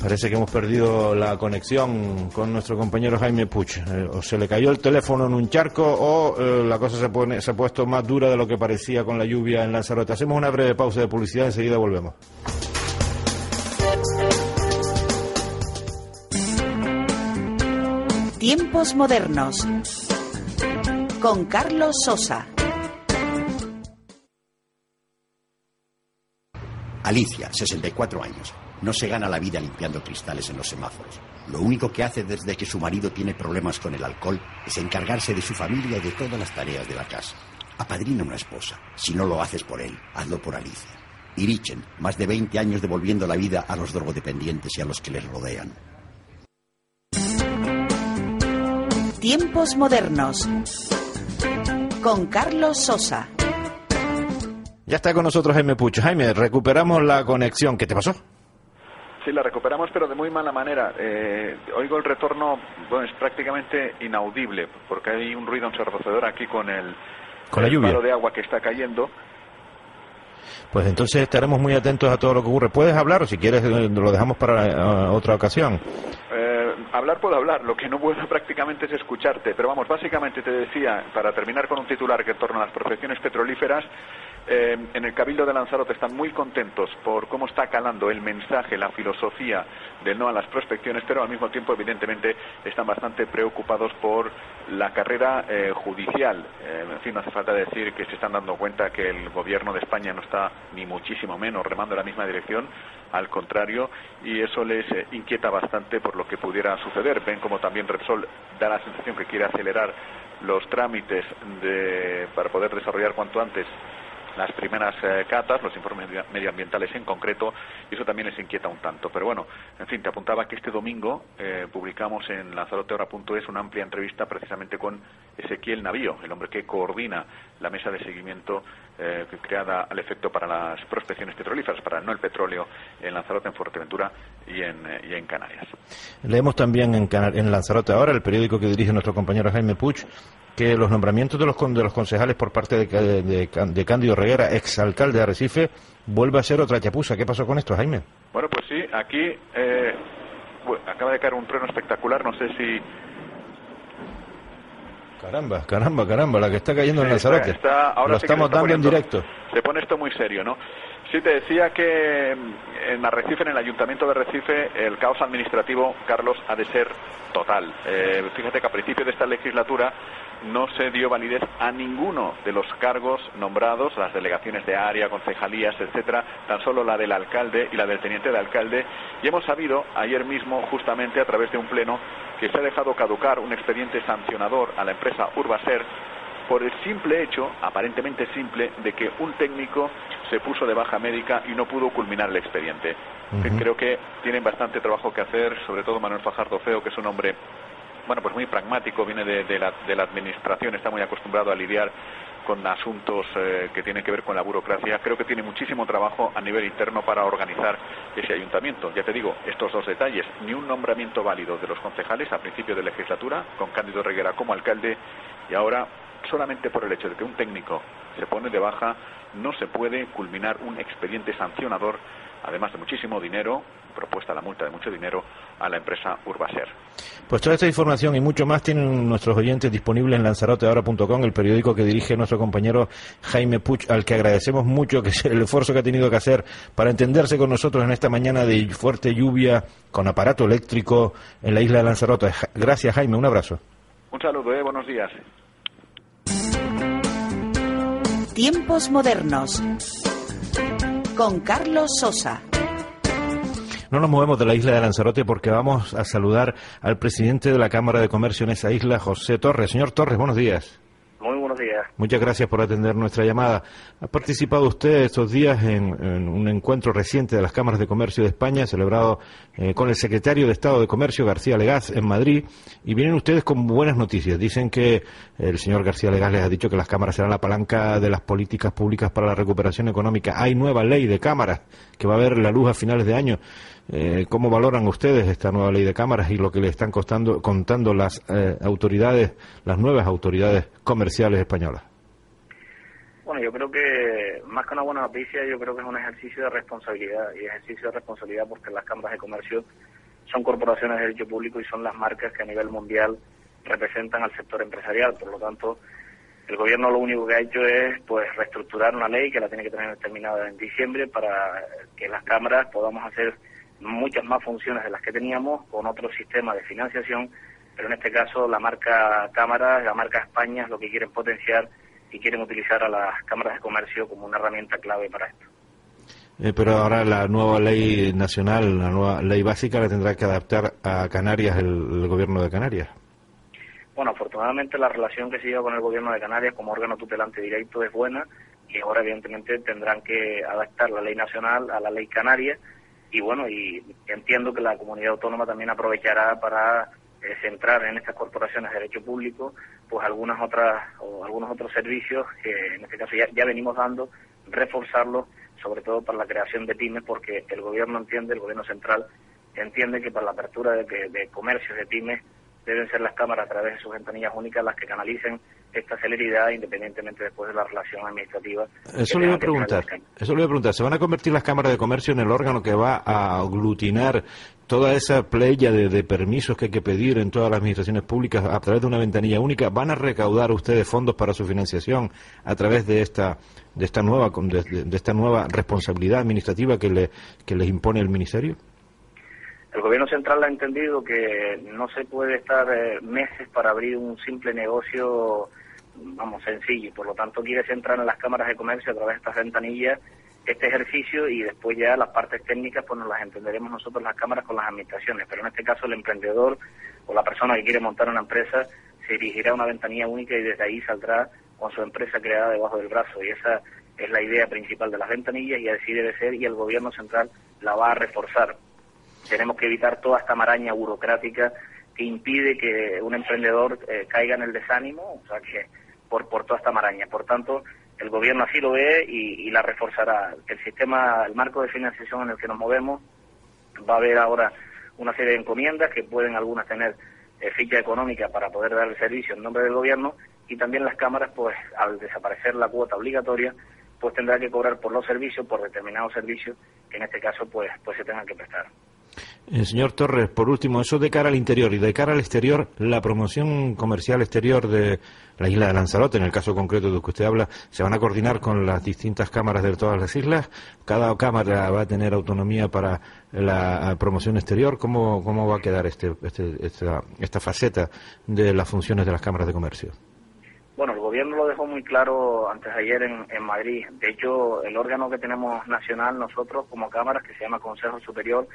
Parece que hemos perdido la conexión con nuestro compañero Jaime Puch. Eh, o se le cayó el teléfono en un charco o eh, la cosa se, pone, se ha puesto más dura de lo que parecía con la lluvia en Lanzarote. Hacemos una breve pausa de publicidad, enseguida volvemos. Tiempos modernos. Con Carlos Sosa. Alicia, 64 años no se gana la vida limpiando cristales en los semáforos. Lo único que hace desde que su marido tiene problemas con el alcohol es encargarse de su familia y de todas las tareas de la casa. Apadrina una esposa. Si no lo haces por él, hazlo por Alicia. Irichen, más de 20 años devolviendo la vida a los drogodependientes y a los que les rodean. Tiempos modernos. Con Carlos Sosa. Ya está con nosotros Jaime Pucho. Jaime, recuperamos la conexión. ¿Qué te pasó? Sí, la recuperamos, pero de muy mala manera. Eh, oigo el retorno, bueno, es prácticamente inaudible, porque hay un ruido ensordecedor aquí con el, con la lluvia. de agua que está cayendo. Pues entonces estaremos muy atentos a todo lo que ocurre. ¿Puedes hablar o si quieres eh, lo dejamos para eh, otra ocasión? hablar puedo hablar, lo que no puedo prácticamente es escucharte. Pero vamos, básicamente te decía, para terminar con un titular que torna a las profesiones petrolíferas, eh, en el Cabildo de Lanzarote están muy contentos por cómo está calando el mensaje, la filosofía del no a las prospecciones, pero al mismo tiempo, evidentemente, están bastante preocupados por la carrera eh, judicial. Eh, en fin, no hace falta decir que se están dando cuenta que el gobierno de España no está ni muchísimo menos remando en la misma dirección, al contrario, y eso les inquieta bastante por lo que pudiera suceder. Ven como también Repsol da la sensación que quiere acelerar los trámites para poder desarrollar cuanto antes las primeras eh, catas, los informes medioambientales en concreto, y eso también les inquieta un tanto. Pero bueno, en fin, te apuntaba que este domingo eh, publicamos en lanzaroteora.es una amplia entrevista precisamente con Ezequiel Navío, el hombre que coordina la mesa de seguimiento eh, creada al efecto para las prospecciones petrolíferas, para no el petróleo en Lanzarote, en Fuerteventura y en, y en Canarias. Leemos también en, en Lanzarote ahora, el periódico que dirige nuestro compañero Jaime Puch, que los nombramientos de los, de los concejales por parte de, de, Cándido Reguera, exalcalde de Arrecife, vuelve a ser otra chapuza. ¿Qué pasó con esto, Jaime? Bueno, pues sí, aquí eh, acaba de caer un trueno espectacular, no sé si... Caramba, caramba, caramba, la que está cayendo en Lanzarote. ahora Lo estamos dando en directo. Se pone esto muy serio, ¿no? Sí, te decía que en Arrecife, en el Ayuntamiento de Arrecife, el caos administrativo, Carlos, ha de ser total. Eh, fíjate que a principio de esta legislatura no se dio validez a ninguno de los cargos nombrados, las delegaciones de área, concejalías, etcétera, tan solo la del alcalde y la del teniente de alcalde. Y hemos sabido ayer mismo, justamente a través de un pleno, que se ha dejado caducar un expediente sancionador a la empresa Urbaser por el simple hecho, aparentemente simple, de que un técnico se puso de baja médica y no pudo culminar el expediente. Creo que tienen bastante trabajo que hacer, sobre todo Manuel Fajardo Feo, que es un hombre bueno, pues muy pragmático, viene de, la, de la administración, está muy acostumbrado a lidiar con asuntos eh, que tienen que ver con la burocracia. Creo que tiene muchísimo trabajo a nivel interno para organizar ese ayuntamiento. Ya te digo, estos dos detalles, ni un nombramiento válido de los concejales a principio de legislatura, con Cándido Reguera como alcalde, y ahora solamente por el hecho de que un técnico se pone de baja, no se puede culminar un expediente sancionador además de muchísimo dinero, propuesta la multa de mucho dinero a la empresa Urbaser. Pues toda esta información y mucho más tienen nuestros oyentes disponibles en lanzaroteahora.com, el periódico que dirige nuestro compañero Jaime Puch, al que agradecemos mucho que el esfuerzo que ha tenido que hacer para entenderse con nosotros en esta mañana de fuerte lluvia con aparato eléctrico en la isla de Lanzarote. Gracias Jaime, un abrazo. Un saludo, eh, buenos días. Tiempos modernos con Carlos Sosa. No nos movemos de la isla de Lanzarote porque vamos a saludar al presidente de la Cámara de Comercio en esa isla, José Torres. Señor Torres, buenos días. Muchas gracias por atender nuestra llamada. Ha participado usted estos días en, un encuentro reciente de las cámaras de comercio de España, celebrado eh, con el secretario de Estado de Comercio, García Legaz, en Madrid, y vienen ustedes con buenas noticias. Dicen que el señor García Legaz les ha dicho que las cámaras serán la palanca de las políticas públicas para la recuperación económica. Hay nueva ley de cámaras que va a ver la luz a finales de año. Eh, ¿Cómo valoran ustedes esta nueva ley de cámaras y lo que le están costando, contando las eh, autoridades, las nuevas autoridades comerciales españolas? Bueno, yo creo que más que una buena noticia, yo creo que es un ejercicio de responsabilidad y ejercicio de responsabilidad porque las cámaras de comercio son corporaciones de derecho público y son las marcas que a nivel mundial representan al sector empresarial. Por lo tanto, el gobierno lo único que ha hecho es pues reestructurar una ley que la tiene que tener terminada en diciembre para que las cámaras podamos hacer muchas más funciones de las que teníamos con otro sistema de financiación, pero en este caso la marca Cámara, la marca España es lo que quieren potenciar y quieren utilizar a las cámaras de comercio como una herramienta clave para esto. Eh, pero ahora la nueva ley nacional, la nueva ley básica, la tendrá que adaptar a Canarias, el, gobierno de Canarias. Bueno, afortunadamente la relación que se lleva con el gobierno de Canarias como órgano tutelante directo es buena y ahora evidentemente tendrán que adaptar la ley nacional a la ley canaria y bueno, y entiendo que la comunidad autónoma también aprovechará para eh, centrar en estas corporaciones de derecho público pues algunas otras o algunos otros servicios que en este caso ya, ya venimos dando, reforzarlos sobre todo para la creación de pymes porque el gobierno entiende, el gobierno central entiende que para la apertura de, de comercios de pymes deben ser las cámaras a través de sus ventanillas únicas las que canalicen esta celeridad independientemente después de la relación administrativa. Eso le iba a preguntar. Eso le iba a preguntar. ¿Se van a convertir las cámaras de comercio en el órgano que va a aglutinar toda esa playa de, permisos que hay que pedir en todas las administraciones públicas a través de una ventanilla única? ¿Van a recaudar ustedes fondos para su financiación a través de esta de esta nueva de, esta nueva responsabilidad administrativa que le que les impone el ministerio? El gobierno central ha entendido que no se puede estar eh, meses para abrir un simple negocio, vamos, sencillo, y por lo tanto quiere centrar en las cámaras de comercio a través de estas ventanillas este ejercicio y después ya las partes técnicas pues nos las entenderemos nosotros las cámaras con las administraciones, pero en este caso el emprendedor o la persona que quiere montar una empresa se dirigirá a una ventanilla única y desde ahí saldrá con su empresa creada debajo del brazo. Y esa es la idea principal de las ventanillas y así debe ser y el gobierno central la va a reforzar tenemos que evitar toda esta maraña burocrática que impide que un emprendedor eh, caiga en el desánimo, o sea que por, por toda esta maraña. Por tanto, el gobierno así lo ve y, la reforzará. El sistema, el marco de financiación en el que nos movemos, va a haber ahora una serie de encomiendas que pueden algunas tener eh, ficha económica para poder dar el servicio en nombre del gobierno y también las cámaras, pues al desaparecer la cuota obligatoria, pues tendrá que cobrar por los servicios, por determinados servicios que en este caso pues, pues se tengan que prestar. Señor Torres, por último, eso de cara al interior y de cara al exterior, la promoción comercial exterior de la isla de Lanzarote, en el caso concreto de que usted habla, se van a coordinar con las distintas cámaras de todas las islas. Cada cámara va a tener autonomía para la promoción exterior. ¿Cómo, cómo va a quedar este, este esta, esta faceta de las funciones de las cámaras de comercio? gobierno lo dejó muy claro antes de ayer en, en Madrid. De hecho, el órgano que tenemos nacional nosotros como cámaras, que se llama Consejo Superior,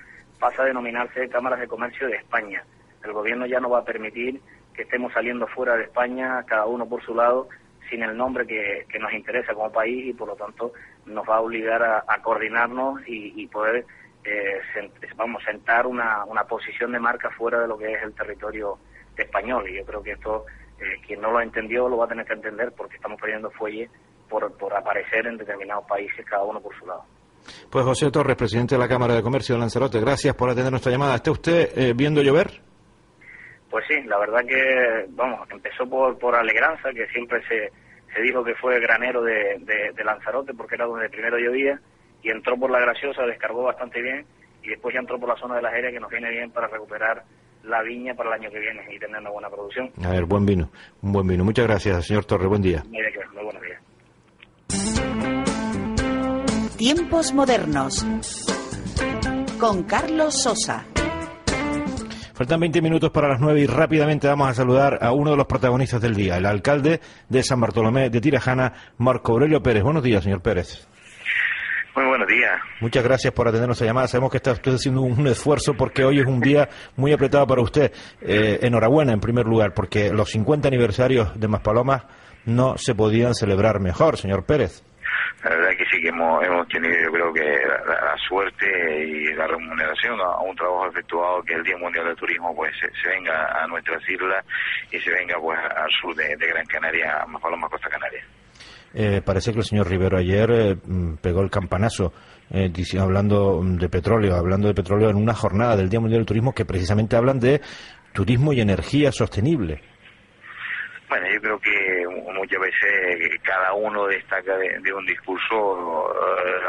pasa a denominarse Cámaras de Comercio de España. El gobierno ya no va a permitir que estemos saliendo fuera de España, cada uno por su lado, sin el nombre que, nos interesa como país y por lo tanto nos va a obligar a, coordinarnos y, poder eh, vamos sentar una, una posición de marca fuera de lo que es el territorio español y yo creo que esto eh, quien no lo entendió lo va a tener que entender porque estamos perdiendo fuelle por, por aparecer en determinados países cada uno por su lado. Pues José Torres, presidente de la Cámara de Comercio de Lanzarote, gracias por atender nuestra llamada. ¿Está usted eh, viendo llover? Pues sí, la verdad que, vamos, empezó por, por Alegranza, que siempre se, se dijo que fue granero de, de, de Lanzarote porque era donde primero llovía, y entró por la Graciosa, descargó bastante bien, y después ya entró por la zona de la Jeria, que nos viene bien para recuperar la viña para el año que viene y tener una buena producción. A ver, buen vino, un buen vino. Muchas gracias, señor Torres, buen día. Muy buenos días. Tiempos modernos. Con Carlos Sosa. Faltan 20 minutos para las 9 y rápidamente vamos a saludar a uno de los protagonistas del día, el alcalde de San Bartolomé de Tirajana, Marco Aurelio Pérez. Buenos días, señor Pérez. Muy buenos días. Muchas gracias por atender nuestra llamada. Sabemos que está usted haciendo un, un esfuerzo porque hoy es un día muy apretado para usted. Eh, enhorabuena, en primer lugar, porque los 50 aniversarios de Maspalomas no se podían celebrar mejor, señor Pérez. Que sí que hemos, tenido, yo creo que la, suerte y la remuneración a, un trabajo efectuado que el Día Mundial del Turismo pues se, venga a nuestras islas y se venga pues al sur de, Gran Canaria, a Maspalomas, Costa Canaria. Eh, parece que el señor Rivero ayer eh, pegó el campanazo eh, hablando de petróleo, hablando de petróleo en una jornada del Día Mundial del Turismo que precisamente hablan de turismo y energía sostenible. Bueno, yo creo que mu- muchas veces cada uno destaca de, un discurso, eh,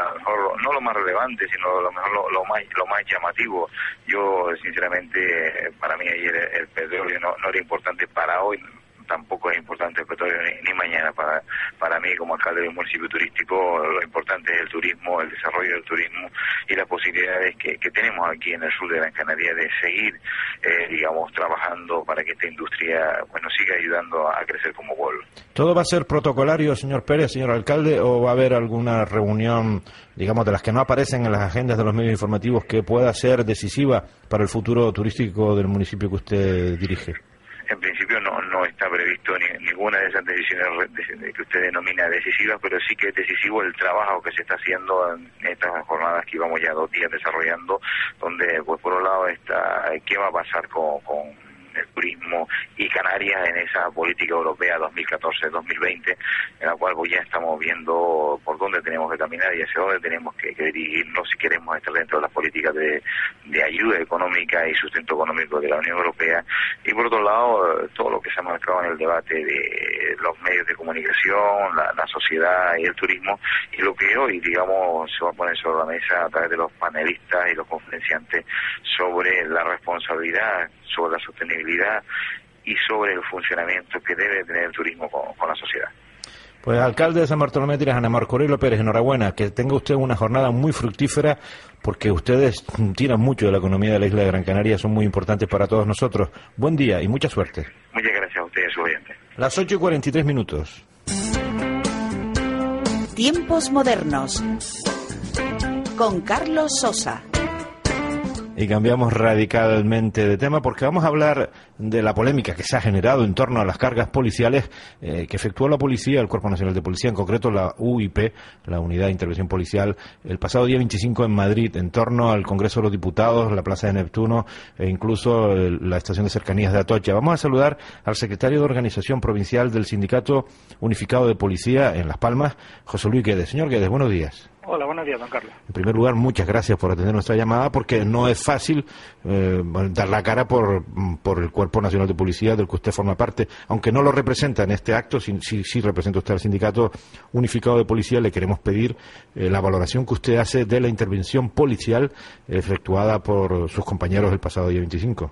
no lo más relevante, sino lo mejor lo, lo más lo más llamativo. Yo, sinceramente, para mí ayer el, el petróleo no era importante para hoy, tampoco es importante el petróleo ni, ni mañana. Para, para mí, como alcalde de un municipio turístico, lo importante es el turismo, el desarrollo del turismo y las posibilidades que, que tenemos aquí en el sur de Gran Canaria de seguir, eh, digamos, trabajando para que esta industria nos siga ayudando a crecer como pueblo. ¿Todo va a ser protocolario, señor Pérez, señor alcalde, o va a haber alguna reunión, digamos, de las que no aparecen en las agendas de los medios informativos que pueda ser decisiva para el futuro turístico del municipio que usted dirige? En principio no, no está previsto ni- ninguna de esas decisiones que usted denomina decisivas, pero sí que es decisivo el trabajo que se está haciendo en estas jornadas que íbamos ya dos días desarrollando, donde pues por un lado está qué va a pasar con, con el turismo y Canarias en esa política europea 2014-2020, en la cual pues ya estamos viendo por dónde tenemos que caminar y hacia dónde tenemos que, dirigirnos si queremos estar dentro de las políticas de, de ayuda económica y sustento económico de la Unión Europea. Y por otro lado, todo lo que se ha marcado en el debate de los medios de comunicación, la sociedad y el turismo, y lo que hoy, digamos, se va a poner sobre la mesa a través de los panelistas y los conferenciantes sobre la responsabilidad, sobre la sostenibilidad y sobre el funcionamiento que debe tener el turismo con, con la sociedad. Pues alcalde de San Bartolomé de Tirajana, Marco Aurelio Pérez, enhorabuena, que tenga usted una jornada muy fructífera, porque ustedes tiran mucho de la economía de la isla de Gran Canaria, son muy importantes para todos nosotros. Buen día y mucha suerte. Muchas gracias a ustedes, oyentes. Las 8 y 43 minutos. Tiempos modernos. Con Carlos Sosa. Y cambiamos radicalmente de tema porque vamos a hablar de la polémica que se ha generado en torno a las cargas policiales eh, que efectuó la policía, el Cuerpo Nacional de Policía, en concreto la UIP, la Unidad de Intervención Policial, el pasado día 25 en Madrid, en torno al Congreso de los Diputados, la Plaza de Neptuno e incluso el- la estación de cercanías de Atocha. Vamos a saludar al secretario de Organización Provincial del Sindicato Unificado de Policía en Las Palmas, José Luis Guedes. Señor Guedes, buenos días. Hola, buenos días, don Carlos. En primer lugar, muchas gracias por atender nuestra llamada, porque no es fácil eh, dar la cara por, por el Cuerpo Nacional de Policía del que usted forma parte. Aunque no lo representa en este acto, sí, sí, sí representa usted al Sindicato Unificado de Policía, le queremos pedir eh, la valoración que usted hace de la intervención policial efectuada por sus compañeros el pasado día 25.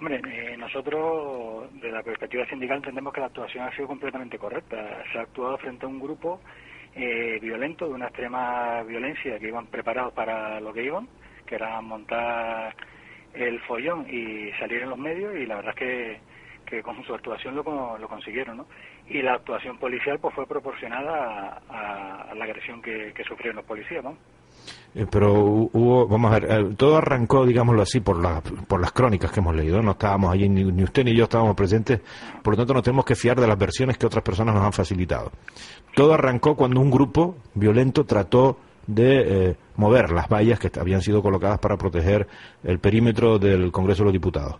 Hombre, eh, nosotros, desde la perspectiva sindical, entendemos que la actuación ha sido completamente correcta. Se ha actuado frente a un grupo eh, violento, de una extrema violencia, que iban preparados para lo que iban, que era montar el follón y salir en los medios, y la verdad es que, que con su actuación lo, lo consiguieron, ¿no? y la actuación policial pues fue proporcionada a, a la agresión que, sufrieron los policías, ¿no? Eh, pero hubo, vamos a ver, eh, todo arrancó, digámoslo así, por, la, por las crónicas que hemos leído. No estábamos allí, ni, ni, usted ni yo estábamos presentes, por lo tanto nos tenemos que fiar de las versiones que otras personas nos han facilitado. Todo arrancó cuando un grupo violento trató de eh, mover las vallas que habían sido colocadas para proteger el perímetro del Congreso de los Diputados.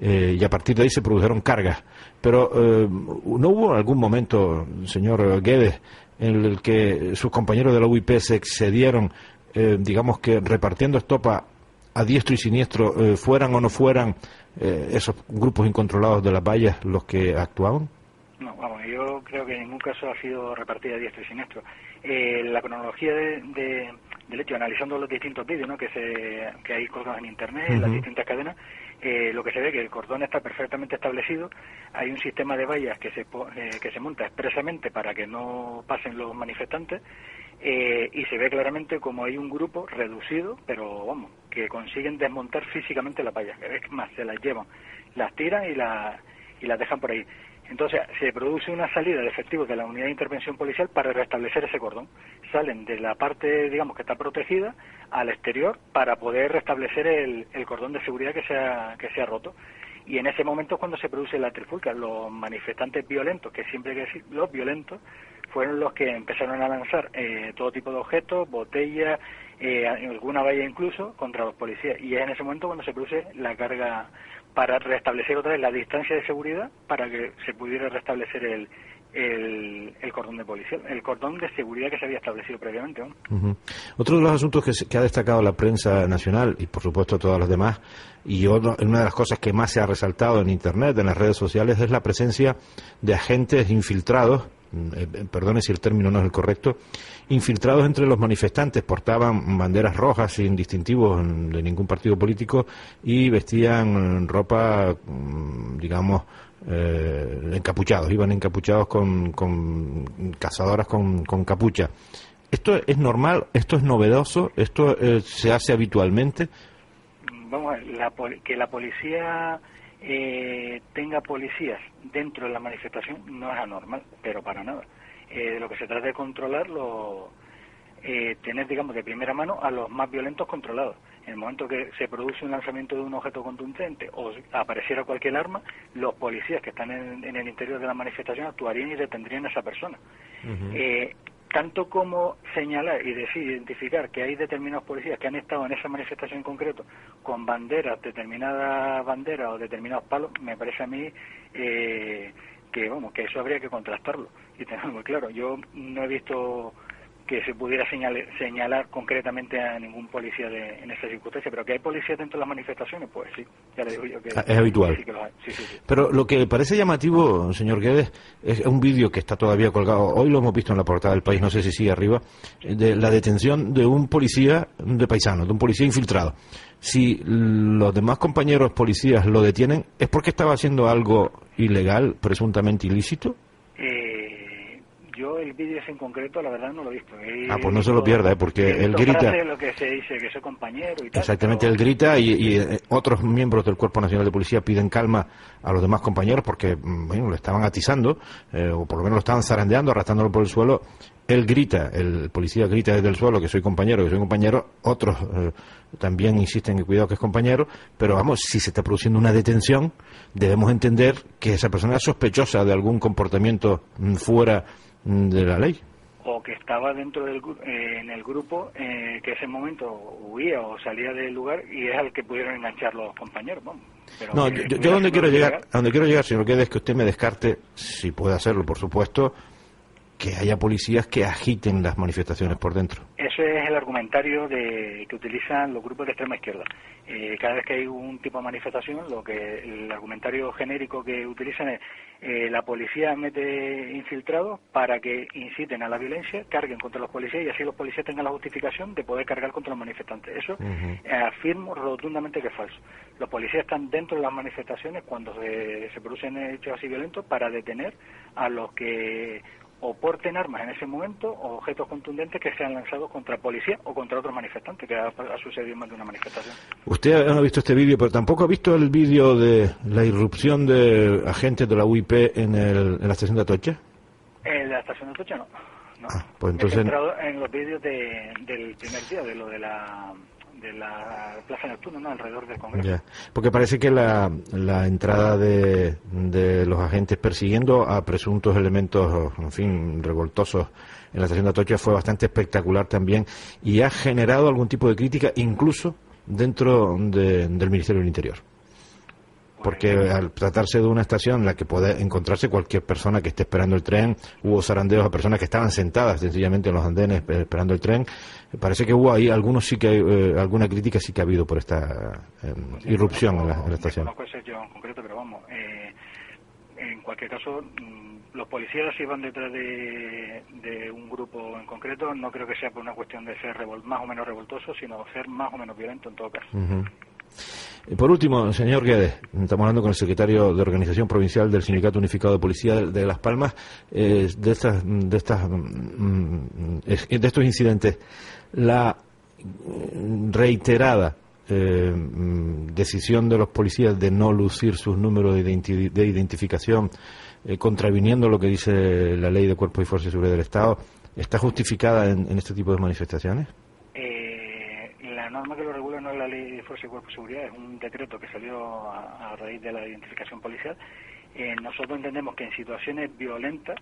Eh, y a partir de ahí se produjeron cargas. Pero eh, ¿no hubo algún momento, señor Guedes, en el que sus compañeros de la UIP se excedieron digamos que repartiendo estopa a diestro y siniestro, fueran o no fueran esos grupos incontrolados de las vallas los que actuaban? No, vamos, yo creo que en ningún caso ha sido repartida diestro y siniestro. Eh, la cronología de, de, del hecho, analizando los distintos vídeos ¿no? que, se, que hay colgados en Internet, en las distintas cadenas, eh, lo que se ve es que el cordón está perfectamente establecido, hay un sistema de vallas que se, eh, que se monta expresamente para que no pasen los manifestantes eh, y se ve claramente como hay un grupo reducido, pero vamos, que consiguen desmontar físicamente las vallas, es más, se las llevan, las tiran y, la, y las dejan por ahí. Entonces se produce una salida de efectivos de la unidad de intervención policial para restablecer ese cordón. Salen de la parte, digamos, que está protegida al exterior para poder restablecer el, el cordón de seguridad que se, ha, roto. Y en ese momento es cuando se produce la trifulca. Los manifestantes violentos, que siempre hay que decir los violentos, fueron los que empezaron a lanzar eh, todo tipo de objetos, botellas, eh, alguna valla incluso, contra los policías. Y es en ese momento cuando se produce la carga para restablecer otra vez la distancia de seguridad para que se pudiera restablecer el, el, cordón de policía, el cordón de seguridad que se había establecido previamente. ¿no? Uh. Otro de los asuntos que, que, ha destacado la prensa nacional y por supuesto todas las demás, y una de las cosas que más se ha resaltado en Internet, en las redes sociales, es la presencia de agentes infiltrados eh, perdone si el término no es el correcto, infiltrados entre los manifestantes, portaban banderas rojas sin distintivos de ningún partido político y vestían ropa, mm, digamos, eh, encapuchados, iban encapuchados con, con cazadoras con, con, capucha. ¿Esto es normal? ¿Esto es novedoso? ¿Esto eh, se hace habitualmente? Vamos a ver, la, que la policía eh, tenga policías dentro de la manifestación no es anormal, pero para nada. Eh, lo que se trata de controlarlo, eh, tener, digamos, de primera mano a los más violentos controlados. En el momento que se produce un lanzamiento de un objeto contundente o apareciera cualquier arma, los policías que están en, en el interior de la manifestación actuarían y detendrían a esa persona. Uh -huh. eh, tanto como señalar y decir, identificar que hay determinados policías que han estado en esa manifestación en concreto con banderas, determinadas banderas o determinados palos, me parece a mí eh, que, vamos, que eso habría que contrastarlo y tenerlo muy claro. Yo no he visto que se pudiera señalar, señalar concretamente a ningún policía de, en esa circunstancia, pero que hay policías dentro de las manifestaciones, pues sí, ya le digo yo que es habitual. Sí, que lo hay. Sí, sí, pero lo que parece llamativo, señor Guedes, es un vídeo que está todavía colgado, hoy lo hemos visto en la portada del país, no sé si sigue arriba, de la detención de un policía de paisano, de un policía infiltrado. Si los demás compañeros policías lo detienen, ¿es porque estaba haciendo algo ilegal, presuntamente ilícito? Yo el vídeo ese en concreto, la verdad, no lo he visto. He ah, pues no se lo pierda, ¿eh? porque él grita. lo que se dice, que soy compañero y tal, Exactamente, pero... él grita y, y, eh, otros miembros del Cuerpo Nacional de Policía piden calma a los demás compañeros porque, mm, bueno, le estaban atizando, eh, o por lo menos lo estaban zarandeando, arrastrándolo por el suelo. Él grita, el policía grita desde el suelo que soy compañero, que soy compañero. Otros eh, también insisten que cuidado que es compañero, pero vamos, si se está produciendo una detención, debemos entender que esa persona es sospechosa de algún comportamiento mm, fuera de la ley o que estaba dentro del eh, en el grupo eh, que ese momento huía o salía del lugar y es al que pudieron enganchar los compañeros vamos. Pero no que, yo, yo donde quiero llegar, llegar a donde quiero llegar señor Quedes es que usted me descarte si puede hacerlo por supuesto que haya policías que agiten las manifestaciones por dentro. Eso es el argumentario de, que utilizan los grupos de extrema izquierda. Eh, cada vez que hay un tipo de manifestación, lo que el argumentario genérico que utilizan es eh, la policía mete infiltrados para que inciten a la violencia, carguen contra los policías y así los policías tengan la justificación de poder cargar contra los manifestantes. Eso uh -huh. eh, afirmo rotundamente que es falso. Los policías están dentro de las manifestaciones cuando se, se producen hechos así violentos para detener a los que o porten armas en ese momento o objetos contundentes que sean lanzados contra policía o contra otros manifestantes, que ha, ha sucedido en más de una manifestación. Usted no ha visto este vídeo, pero tampoco ha visto el vídeo de la irrupción de agentes de la UIP en, el, en la estación de Atocha. En la estación de Atocha no. no. Ah, pues He entonces... entrado en los vídeos de, del primer día, de lo de la de la Plaza ¿no? alrededor del Congreso. Ya, porque parece que la, la entrada de, de los agentes persiguiendo a presuntos elementos, en fin, revoltosos en la estación de Atocha fue bastante espectacular también y ha generado algún tipo de crítica incluso dentro de- del Ministerio del Interior. Porque al tratarse de una estación en la que puede encontrarse cualquier persona que esté esperando el tren, hubo zarandeos a personas que estaban sentadas sencillamente en los andenes esperando el tren. Parece que hubo ahí algunos sí que eh, alguna crítica sí que ha habido por esta eh, irrupción en la, en la estación. No ser yo en concreto, pero vamos, eh, en cualquier caso, mm, los policías si van detrás de, de un grupo en concreto, no creo que sea por una cuestión de ser revol- más o menos revoltoso, sino ser más o menos violento en todo caso. Por último, señor Guedes, estamos hablando con el secretario de Organización Provincial del Sindicato Unificado de Policía de, Las Palmas eh, de estas, mm, de estos incidentes. La mm, reiterada eh, mm, decisión de los policías de no lucir sus números de, identi- de identificación, eh, contraviniendo lo que dice la Ley de Cuerpos y Fuerzas de Seguridad del Estado, está justificada en este tipo de manifestaciones. Norma que lo regula no es la ley de fuerza y cuerpo de seguridad, es un decreto que salió a, raíz de la identificación policial. Eh, nosotros entendemos que en situaciones violentas,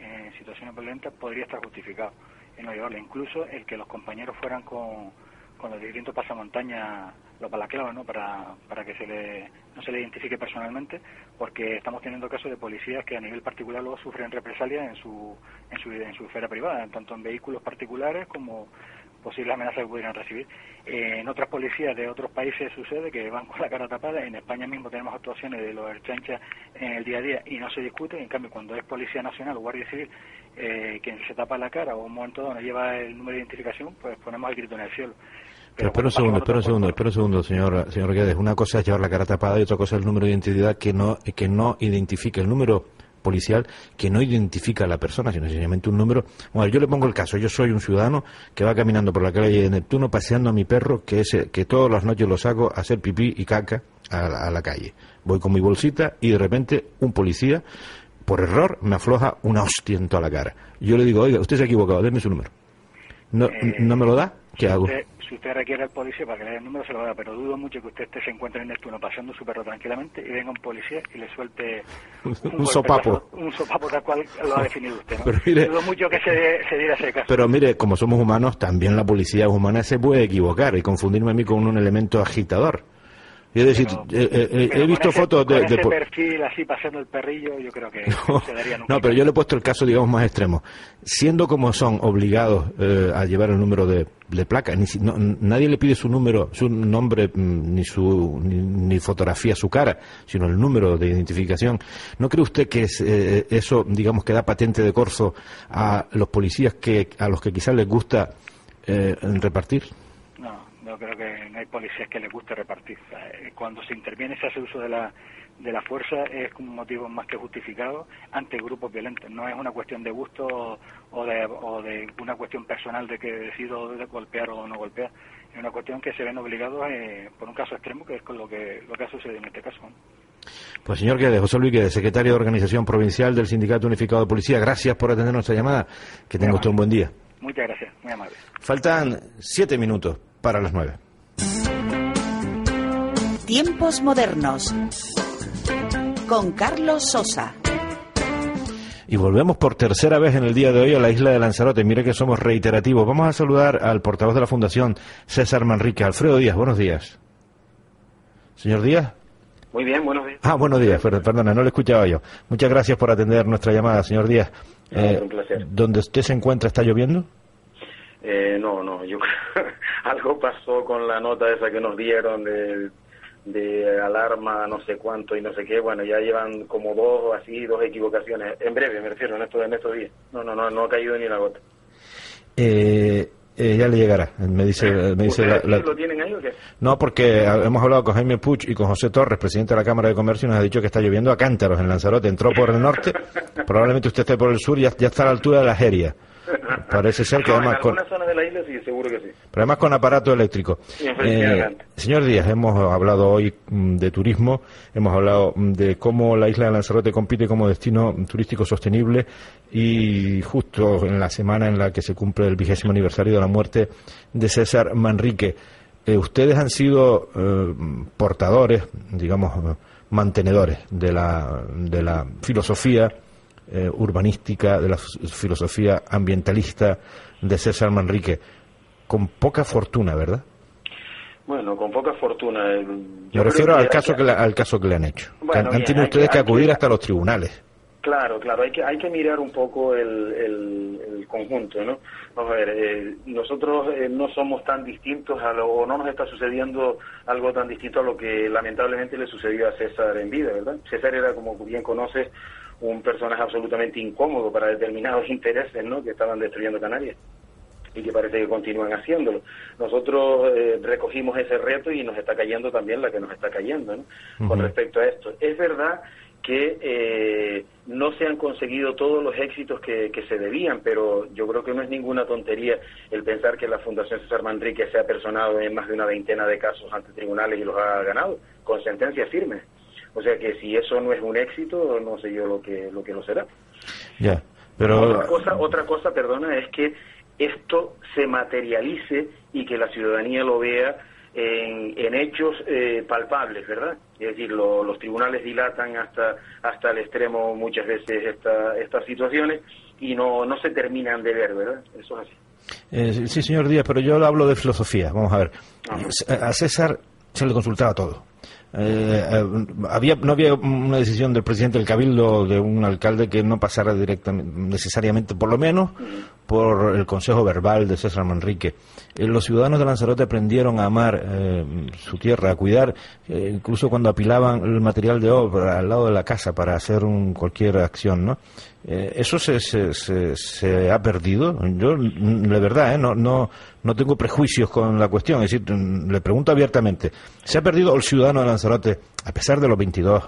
en situaciones violentas podría estar justificado en no llevarlo. Incluso el que los compañeros fueran con, con los distintos pasamontañas, los balaclavos, ¿no? Para, para que se le, no se le identifique personalmente, porque estamos teniendo casos de policías que a nivel particular luego sufren represalias en su, en su, en su esfera privada, tanto en vehículos particulares como posibles amenazas que pudieran recibir. Eh, en otras policías de otros países sucede que van con la cara tapada. En España mismo tenemos actuaciones de los chanchas en el día a día y no se discute. En cambio, cuando es Policía Nacional o Guardia Civil eh, quien se tapa la cara o un momento no lleva el número de identificación, pues ponemos el grito en el cielo. Pero espera un segundo, espera un segundo, espera un segundo, señor, señor Guedes. Una cosa es llevar la cara tapada y otra cosa es el número de identidad que no, que no identifica el número policial que no identifica a la persona, sino sencillamente un número. Bueno, yo le pongo el caso. Yo soy un ciudadano que va caminando por la calle de Neptuno paseando a mi perro que, es, que todas las noches lo saco a hacer pipí y caca a la, a la calle. Voy con mi bolsita y de repente un policía, por error, me afloja una hostia en toda la cara. Yo le digo, oiga, usted se ha equivocado, déme su número. ¿No, ¿no me lo da? ¿Qué hago? Usted- si usted requiere al policía para que le dé el número, se lo da, pero dudo mucho que usted esté, se encuentre en Neptuno paseando su perro tranquilamente y venga un policía y le suelte Un sopapo. Un sopapo tal cual lo ha definido usted, ¿no? Pero mire- dudo mucho que se, se diera ese caso. Pero mire, como somos humanos, también la policía humana se puede equivocar y confundirme a mí con un elemento agitador. Es decir, eh, eh, eh, he visto ese- fotos de... con de ese po- perfil así paseando el perrillo, yo creo que no se daría nunca. No, pero yo le he puesto el caso, digamos, más extremo. Siendo como son obligados eh, a llevar el número de, de placa, ni no- nadie le pide su número, su nombre, mm, ni su ni, ni fotografía, su cara, sino el número de identificación. ¿No cree usted que es, eh, eso, digamos, que da patente de corso a los policías que a los que quizás les gusta eh, repartir? No, creo que no hay policías que les guste repartir. Eh, Cuando se interviene, se hace uso de la, de la fuerza, es un motivo más que justificado ante grupos violentos. No es una cuestión de gusto o de, o de una cuestión personal de que decido de golpear o no golpear. Es una cuestión que se ven obligados eh, por un caso extremo, que es con lo que, lo que ha sucedido en este caso. Pues señor Guedes, José Luis Guedes, secretario de Organización Provincial del Sindicato Unificado de Policía, gracias por atender nuestra llamada. Que tenga usted un buen día. Muchas gracias, muy amable. Faltan siete minutos para las nueve. Tiempos modernos. Con Carlos Sosa. Y volvemos por tercera vez en el día de hoy a la isla de Lanzarote. Mire que somos reiterativos. Vamos a saludar al portavoz de la Fundación, César Manrique. Alfredo Díaz, buenos días. Señor Díaz. Muy bien, buenos días. Ah, buenos días, per- perdona, no lo escuchaba yo. Muchas gracias por atender nuestra llamada, señor Díaz. Es un placer. ¿Donde usted se encuentra está lloviendo? Eh, no, no, yo algo pasó con la nota esa que nos dieron de, de alarma, no sé cuánto y no sé qué. Bueno, ya llevan como dos así, dos equivocaciones. En breve, me refiero, en estos, en estos días. No, no, no, no ha caído ni una gota. Eh, Eh, ya le llegará. Me dice, me dice la, la- ¿Lo tienen ahí o qué? No, porque hemos hablado con Jaime Puig y con José Torres, presidente de la Cámara de Comercio, y nos ha dicho que está lloviendo a cántaros en Lanzarote. Entró por el norte, probablemente usted esté por el sur y ya, ya está a la altura de la Jeria. Parece ser que No, además en con, algunas zonas de la isla sí, seguro que sí. Pero además con aparato eléctrico. Efectivamente. señor Díaz, hemos hablado hoy mm, de turismo, hemos hablado mm, de cómo la isla de Lanzarote compite como destino turístico sostenible y justo en la semana en la que se cumple el vigésimo aniversario de la muerte de César Manrique. Eh, ustedes han sido eh, portadores, digamos, eh, mantenedores de la, de la filosofía eh, urbanística, de la filosofía ambientalista de César Manrique, con poca fortuna, ¿verdad? Bueno, con poca fortuna. eh, yo Me refiero que al caso que- que, le- al caso que le han hecho. Bueno, han, bien, tenido ustedes que- acudir hasta los tribunales. Claro, claro, hay que, hay que mirar un poco el, el, el conjunto, ¿no? Vamos a ver, eh, nosotros eh, no somos tan distintos a lo, o no nos está sucediendo algo tan distinto a lo que lamentablemente le sucedió a César en vida, ¿verdad? César era, como bien conoces, un personaje absolutamente incómodo para determinados intereses, ¿no? Que estaban destruyendo Canarias y que parece que continúan haciéndolo. Nosotros eh, recogimos ese reto y nos está cayendo también la que nos está cayendo, ¿no? Con respecto a esto. Es verdad que eh, no se han conseguido todos los éxitos que, que se debían, pero yo creo que no es ninguna tontería el pensar que la Fundación César Manrique se ha personado en más de una veintena de casos ante tribunales y los ha ganado, con sentencias firmes. O sea que si eso no es un éxito, no sé yo lo que lo que lo será. Ya, pero Otra cosa, otra cosa, perdona, es que esto se materialice y que la ciudadanía lo vea en, en hechos eh, palpables, ¿verdad? Es decir, lo- los tribunales dilatan hasta hasta el extremo muchas veces esta, estas situaciones y no, no se terminan de ver, ¿verdad? Eso es así. Eh, sí, señor Díaz, pero yo hablo de filosofía. Vamos a ver. A César se le consultaba todo. Eh, eh, había, no había una decisión del presidente del Cabildo de un alcalde que no pasara directamente, necesariamente, por lo menos, por el consejo verbal de César Manrique. Eh, los ciudadanos de Lanzarote aprendieron a amar eh, su tierra, a cuidar, eh, incluso cuando apilaban el material de obra al lado de la casa para hacer un, cualquier acción, ¿no? Eh, eso se, se, se, se ha perdido. Yo, mm, de verdad, ¿eh? no, no, no tengo prejuicios con la cuestión. Es decir, mm, le pregunto abiertamente, ¿se ha perdido el ciudadano de Lanzarote, a pesar de los 22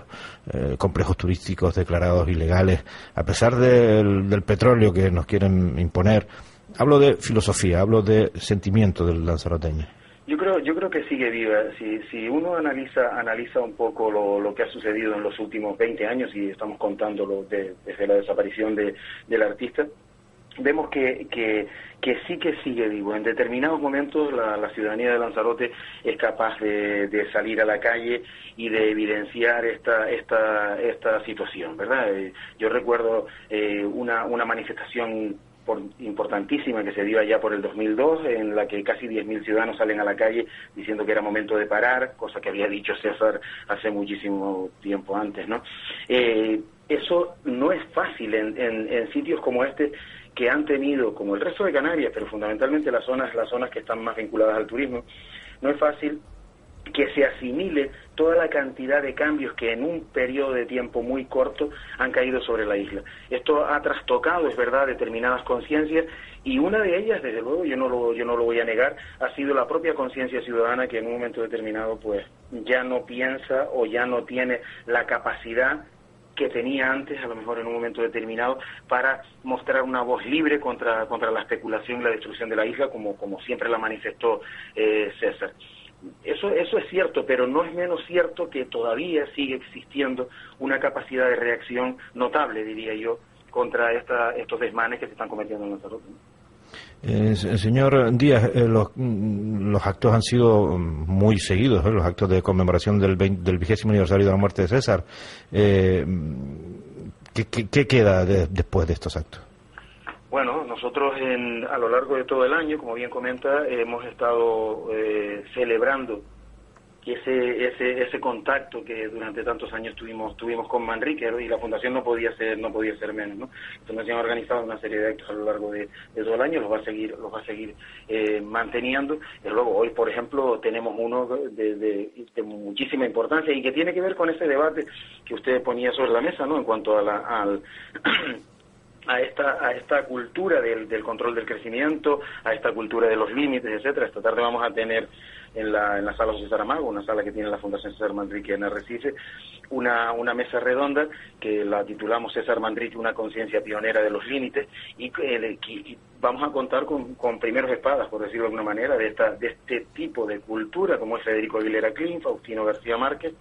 eh, complejos turísticos declarados ilegales, a pesar del, del petróleo que nos quieren imponer? Hablo de filosofía, hablo de sentimiento del lanzaroteño. Yo creo, yo creo que sigue viva. Si, si uno analiza, analiza un poco lo, lo que ha sucedido en los últimos 20 años, y estamos contándolo de- desde la desaparición de, del artista, vemos que, que, que sí que sigue vivo. En determinados momentos la, ciudadanía de Lanzarote es capaz de, de salir a la calle y de evidenciar esta, esta, esta situación, ¿verdad? Eh, yo recuerdo eh, una, una manifestación importantísima que se dio allá por el 2002, en la que casi 10.000 ciudadanos salen a la calle diciendo que era momento de parar, cosa que había dicho César hace muchísimo tiempo antes, ¿no? Eh, eso no es fácil en, en- en sitios como este que han tenido, como el resto de Canarias, pero fundamentalmente las zonas, las zonas que están más vinculadas al turismo, no es fácil que se asimile toda la cantidad de cambios que en un periodo de tiempo muy corto han caído sobre la isla. Esto ha trastocado, es verdad, determinadas conciencias y una de ellas, desde luego, yo no lo, yo no lo voy a negar, ha sido la propia conciencia ciudadana que en un momento determinado pues ya no piensa o ya no tiene la capacidad que tenía antes, a lo mejor en un momento determinado, para mostrar una voz libre contra, contra la especulación y la destrucción de la isla, como, como siempre la manifestó eh, César. Eso, eso es cierto, pero no es menos cierto que todavía sigue existiendo una capacidad de reacción notable, diría yo, contra esta, estos desmanes que se están cometiendo en Lanzarote. Eh, se- señor Díaz, eh, los, mm, los actos han sido muy seguidos, ¿eh? los actos de conmemoración del, vein- del vigésimo aniversario de la muerte de César. Eh, mm, ¿qué, qué- queda de- después de estos actos? Bueno, nosotros en, a lo largo de todo el año, como bien comenta, hemos estado eh, celebrando ese, ese, ese contacto que durante tantos años tuvimos tuvimos con Manrique y la fundación no podía ser no podía ser menos, ¿no? La fundación ha organizado una serie de actos a lo largo de, todo el año, los va a seguir los va a seguir eh, manteniendo. Y luego hoy, por ejemplo, tenemos uno de, de, de muchísima importancia y que tiene que ver con ese debate que usted ponía sobre la mesa, ¿no? En cuanto a la, al a esta, a esta cultura del, del control del crecimiento, a esta cultura de los límites, etcétera. Esta tarde vamos a tener en la, en la sala José Saramago, una sala que tiene la Fundación César Manrique en Arrecife, una, una mesa redonda que la titulamos César Manrique, una conciencia pionera de los límites, y, y vamos a contar con, con, primeros espadas, por decirlo de alguna manera, de, esta, de este tipo de cultura, como es Federico Aguilera Klein, Faustino García Márquez,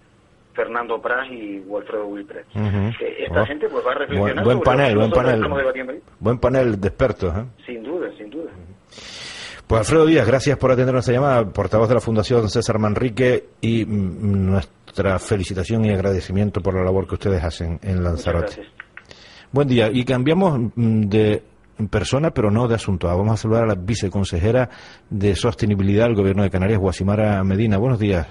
Fernando Pras y Walfredo Wilpres. Esta gente pues va a reflexionar buen, buen panel, buen panel, buen panel de expertos. ¿eh? Sin duda, sin duda. Pues Alfredo Díaz, gracias por atender nuestra llamada, portavoz de la Fundación César Manrique y mm, nuestra felicitación y agradecimiento por la labor que ustedes hacen en Lanzarote. Buen día, y cambiamos mm, de persona, pero no de asunto. Vamos a saludar a la viceconsejera de Sostenibilidad del Gobierno de Canarias, Guasimara Medina. Buenos días.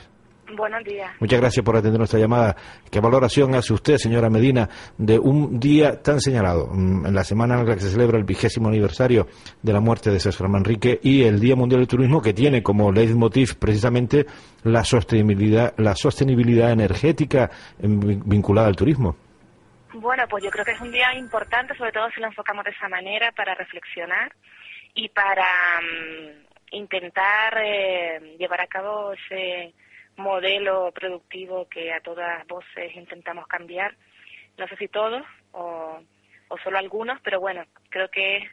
Buenos días. Muchas gracias por atender nuestra llamada. ¿Qué valoración hace usted, señora Medina, de un día tan señalado, mm, en la semana en la que se celebra el vigésimo aniversario de la muerte de César Manrique y el Día Mundial del Turismo, que tiene como leitmotiv precisamente la sostenibilidad, la sostenibilidad energética vinculada al turismo? Bueno, pues yo creo que es un día importante, sobre todo si lo enfocamos de esa manera, para reflexionar y para mm, intentar eh, llevar a cabo ese modelo productivo que a todas voces intentamos cambiar. No sé si todos o, solo algunos, pero bueno, creo que es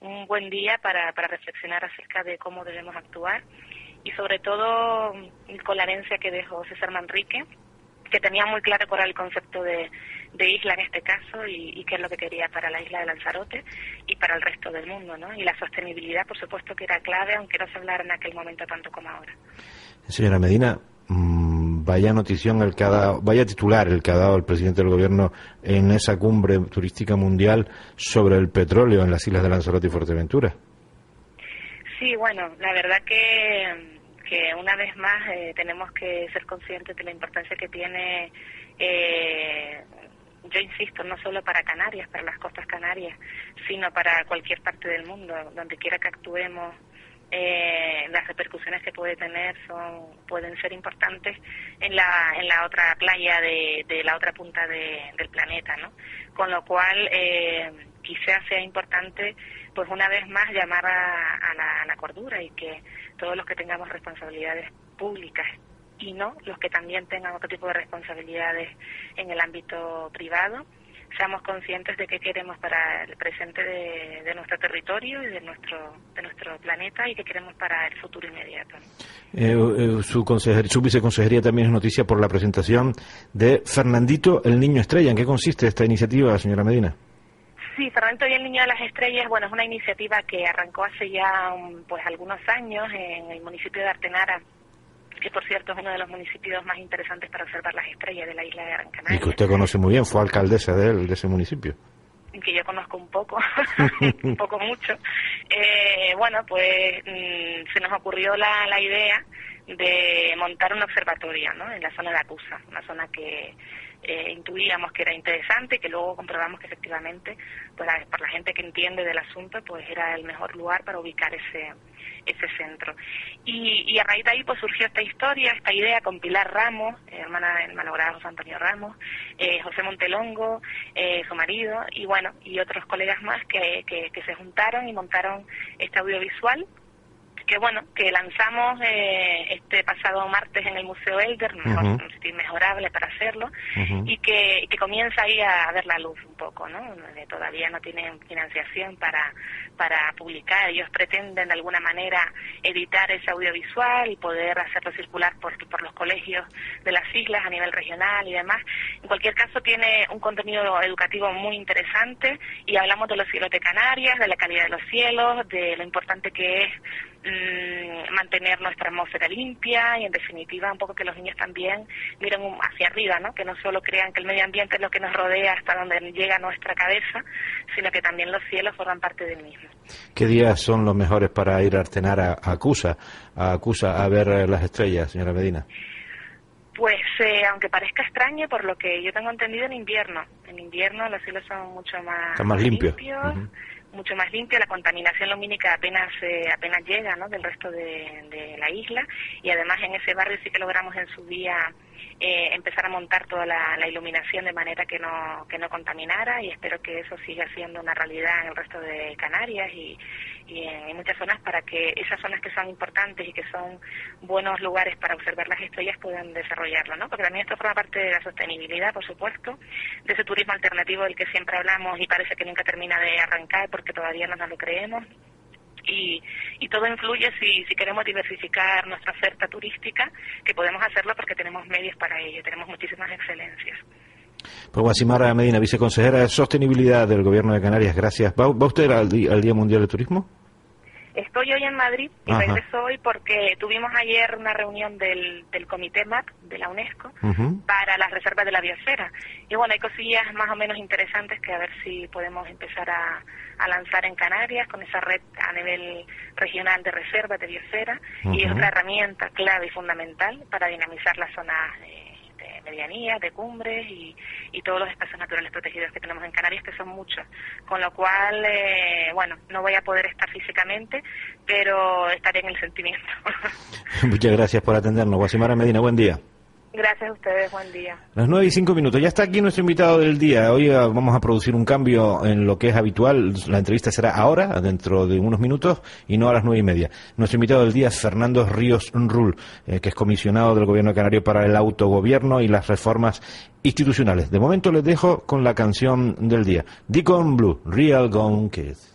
un buen día para, reflexionar acerca de cómo debemos actuar y sobre todo con la herencia que dejó César Manrique, que tenía muy claro cuál era el concepto de, de isla en este caso y, y, qué es lo que quería para la isla de Lanzarote y para el resto del mundo, ¿no? Y la sostenibilidad, por supuesto, que era clave, aunque no se hablara en aquel momento tanto como ahora. Señora Medina, Mm, vaya notición el que vaya titular el que ha dado el presidente del gobierno en esa cumbre turística mundial sobre el petróleo en las islas de Lanzarote y Fuerteventura. Sí, bueno, la verdad que, que una vez más eh, tenemos que ser conscientes de la importancia que tiene, eh, yo insisto, no solo para Canarias, para las costas canarias, sino para cualquier parte del mundo, donde quiera que actuemos eh, las repercusiones que puede tener son pueden ser importantes en la en la otra playa de, de la otra punta del planeta no con lo cual eh, quizás sea importante pues una vez más llamar a, la, a la cordura y que todos los que tengamos responsabilidades públicas y no los que también tengan otro tipo de responsabilidades en el ámbito privado seamos conscientes de qué queremos para el presente de, nuestro territorio y de nuestro de nuestro planeta y qué queremos para el futuro inmediato. Eh, eh, su, su viceconsejería también es noticia por la presentación de Fernandito, el niño estrella. ¿En qué consiste esta iniciativa, señora Medina? Sí, Fernandito y el Niño de las Estrellas, bueno, es una iniciativa que arrancó hace ya pues algunos años en el municipio de Artenara, que por cierto es uno de los municipios más interesantes para observar las estrellas de la isla de Gran Canaria. Y que usted conoce muy bien, fue alcaldesa de, de ese municipio. Que yo conozco un poco, un poco mucho. Eh, bueno, pues mm, se nos ocurrió la, la idea de montar un observatorio ¿no? en la zona de Acusa, una zona que eh, intuíamos que era interesante y que luego comprobamos que efectivamente, pues, por la gente que entiende del asunto, pues era el mejor lugar para ubicar ese, ese centro. Y, y a raíz de ahí pues surgió esta historia, esta idea con Pilar Ramos, hermana del malogrado José Antonio Ramos, eh, José Montelongo, eh, su marido, y bueno, y otros colegas más que, que, que se juntaron y montaron este audiovisual que bueno, que lanzamos eh, este pasado martes en el Museo Elder, un sitio inmejorable para hacerlo, y que, que comienza ahí a ver la luz un poco, ¿no? Todavía no tienen financiación para, para publicar, ellos pretenden de alguna manera editar ese audiovisual y poder hacerlo circular por, por los colegios de las islas a nivel regional y demás. En cualquier caso tiene un contenido educativo muy interesante y hablamos de los cielos de Canarias, de la calidad de los cielos, de lo importante que es Mm, mantener nuestra atmósfera limpia y en definitiva un poco que los niños también miren hacia arriba, ¿no? que no solo crean que el medio ambiente es lo que nos rodea hasta donde llega nuestra cabeza, sino que también los cielos forman parte del mismo. ¿Qué días son los mejores para ir a Artenar a, Acusa, a Acusa a ver eh, las estrellas, señora Medina? Pues eh, aunque parezca extraño, por lo que yo tengo entendido en invierno. En invierno los cielos son mucho más, más limpios mucho más limpia, la contaminación lumínica apenas eh, apenas llega ¿no? del resto de, la isla y además en ese barrio sí que logramos en su día eh, empezar a montar toda la, iluminación de manera que no, que no contaminara y espero que eso siga siendo una realidad en el resto de Canarias y, y en, muchas zonas para que esas zonas que son importantes y que son buenos lugares para observar las estrellas puedan desarrollarlo, ¿no? Porque también esto forma parte de la sostenibilidad, por supuesto, de ese turismo alternativo del que siempre hablamos y parece que nunca termina de arrancar porque todavía no nos lo creemos y, y todo influye si, si queremos diversificar nuestra oferta turística, que podemos hacerlo porque tenemos medios para ello, tenemos muchísimas excelencias. Pues Guasimara Medina, viceconsejera de Sostenibilidad del Gobierno de Canarias, gracias. ¿Va, usted al, al Día Mundial de Turismo? Estoy hoy en Madrid y regreso hoy porque tuvimos ayer una reunión del, del Comité MAP de la UNESCO para las reservas de la biosfera. Y bueno, hay cosillas más o menos interesantes que a ver si podemos empezar a, a lanzar en Canarias con esa red a nivel regional de reservas de biosfera. Y es otra herramienta clave y fundamental para dinamizar las zonas de, medianía, de cumbres y, y, todos los espacios naturales protegidos que tenemos en Canarias, que son muchos. Con lo cual, eh, bueno, no voy a poder estar físicamente, pero estaré en el sentimiento. Muchas gracias por atendernos. Guasimara Medina, buen día. Gracias a ustedes, buen día. Las nueve y cinco minutos. Ya está aquí nuestro invitado del día. Hoy ah, vamos a producir un cambio en lo que es habitual. La entrevista será ahora, dentro de unos minutos, y no a las nueve y media. Nuestro invitado del día es Fernando Ríos Rull, eh, que es comisionado del Gobierno Canario para el autogobierno y las reformas institucionales. De momento les dejo con la canción del día. Deacon Blue, Real Gone Kids.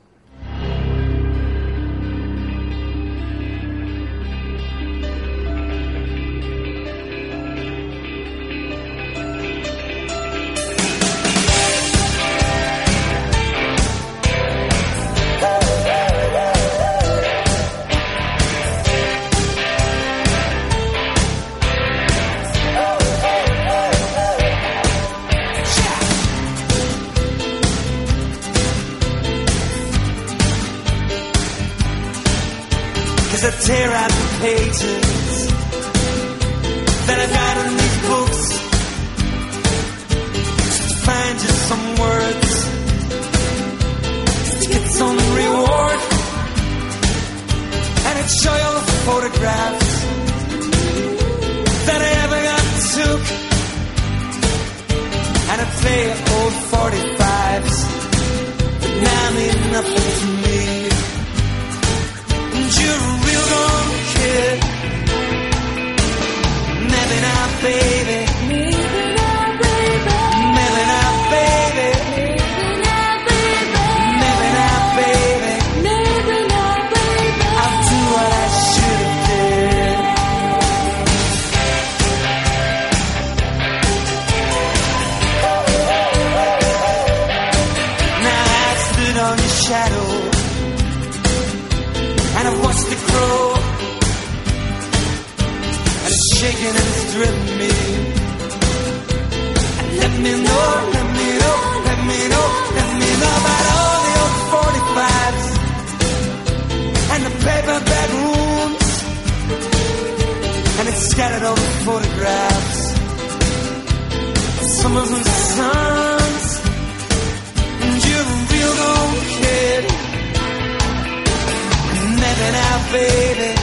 baby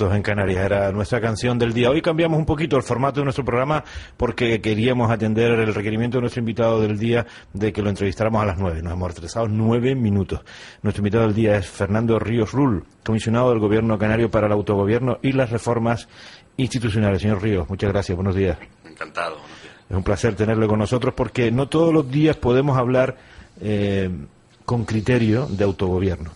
minutos en Canarias. Era nuestra canción del día. Hoy cambiamos un poquito el formato de nuestro programa porque queríamos atender el requerimiento de nuestro invitado del día de que lo entrevistáramos a las nueve. Nos hemos retrasado nueve minutos. Nuestro invitado del día es Fernando Ríos Rull, comisionado del Gobierno Canario para el Autogobierno y las Reformas Institucionales. Señor Ríos, muchas gracias. Buenos días. Encantado. Es un placer tenerlo con nosotros porque no todos los días podemos hablar. Eh, con criterio de autogobierno.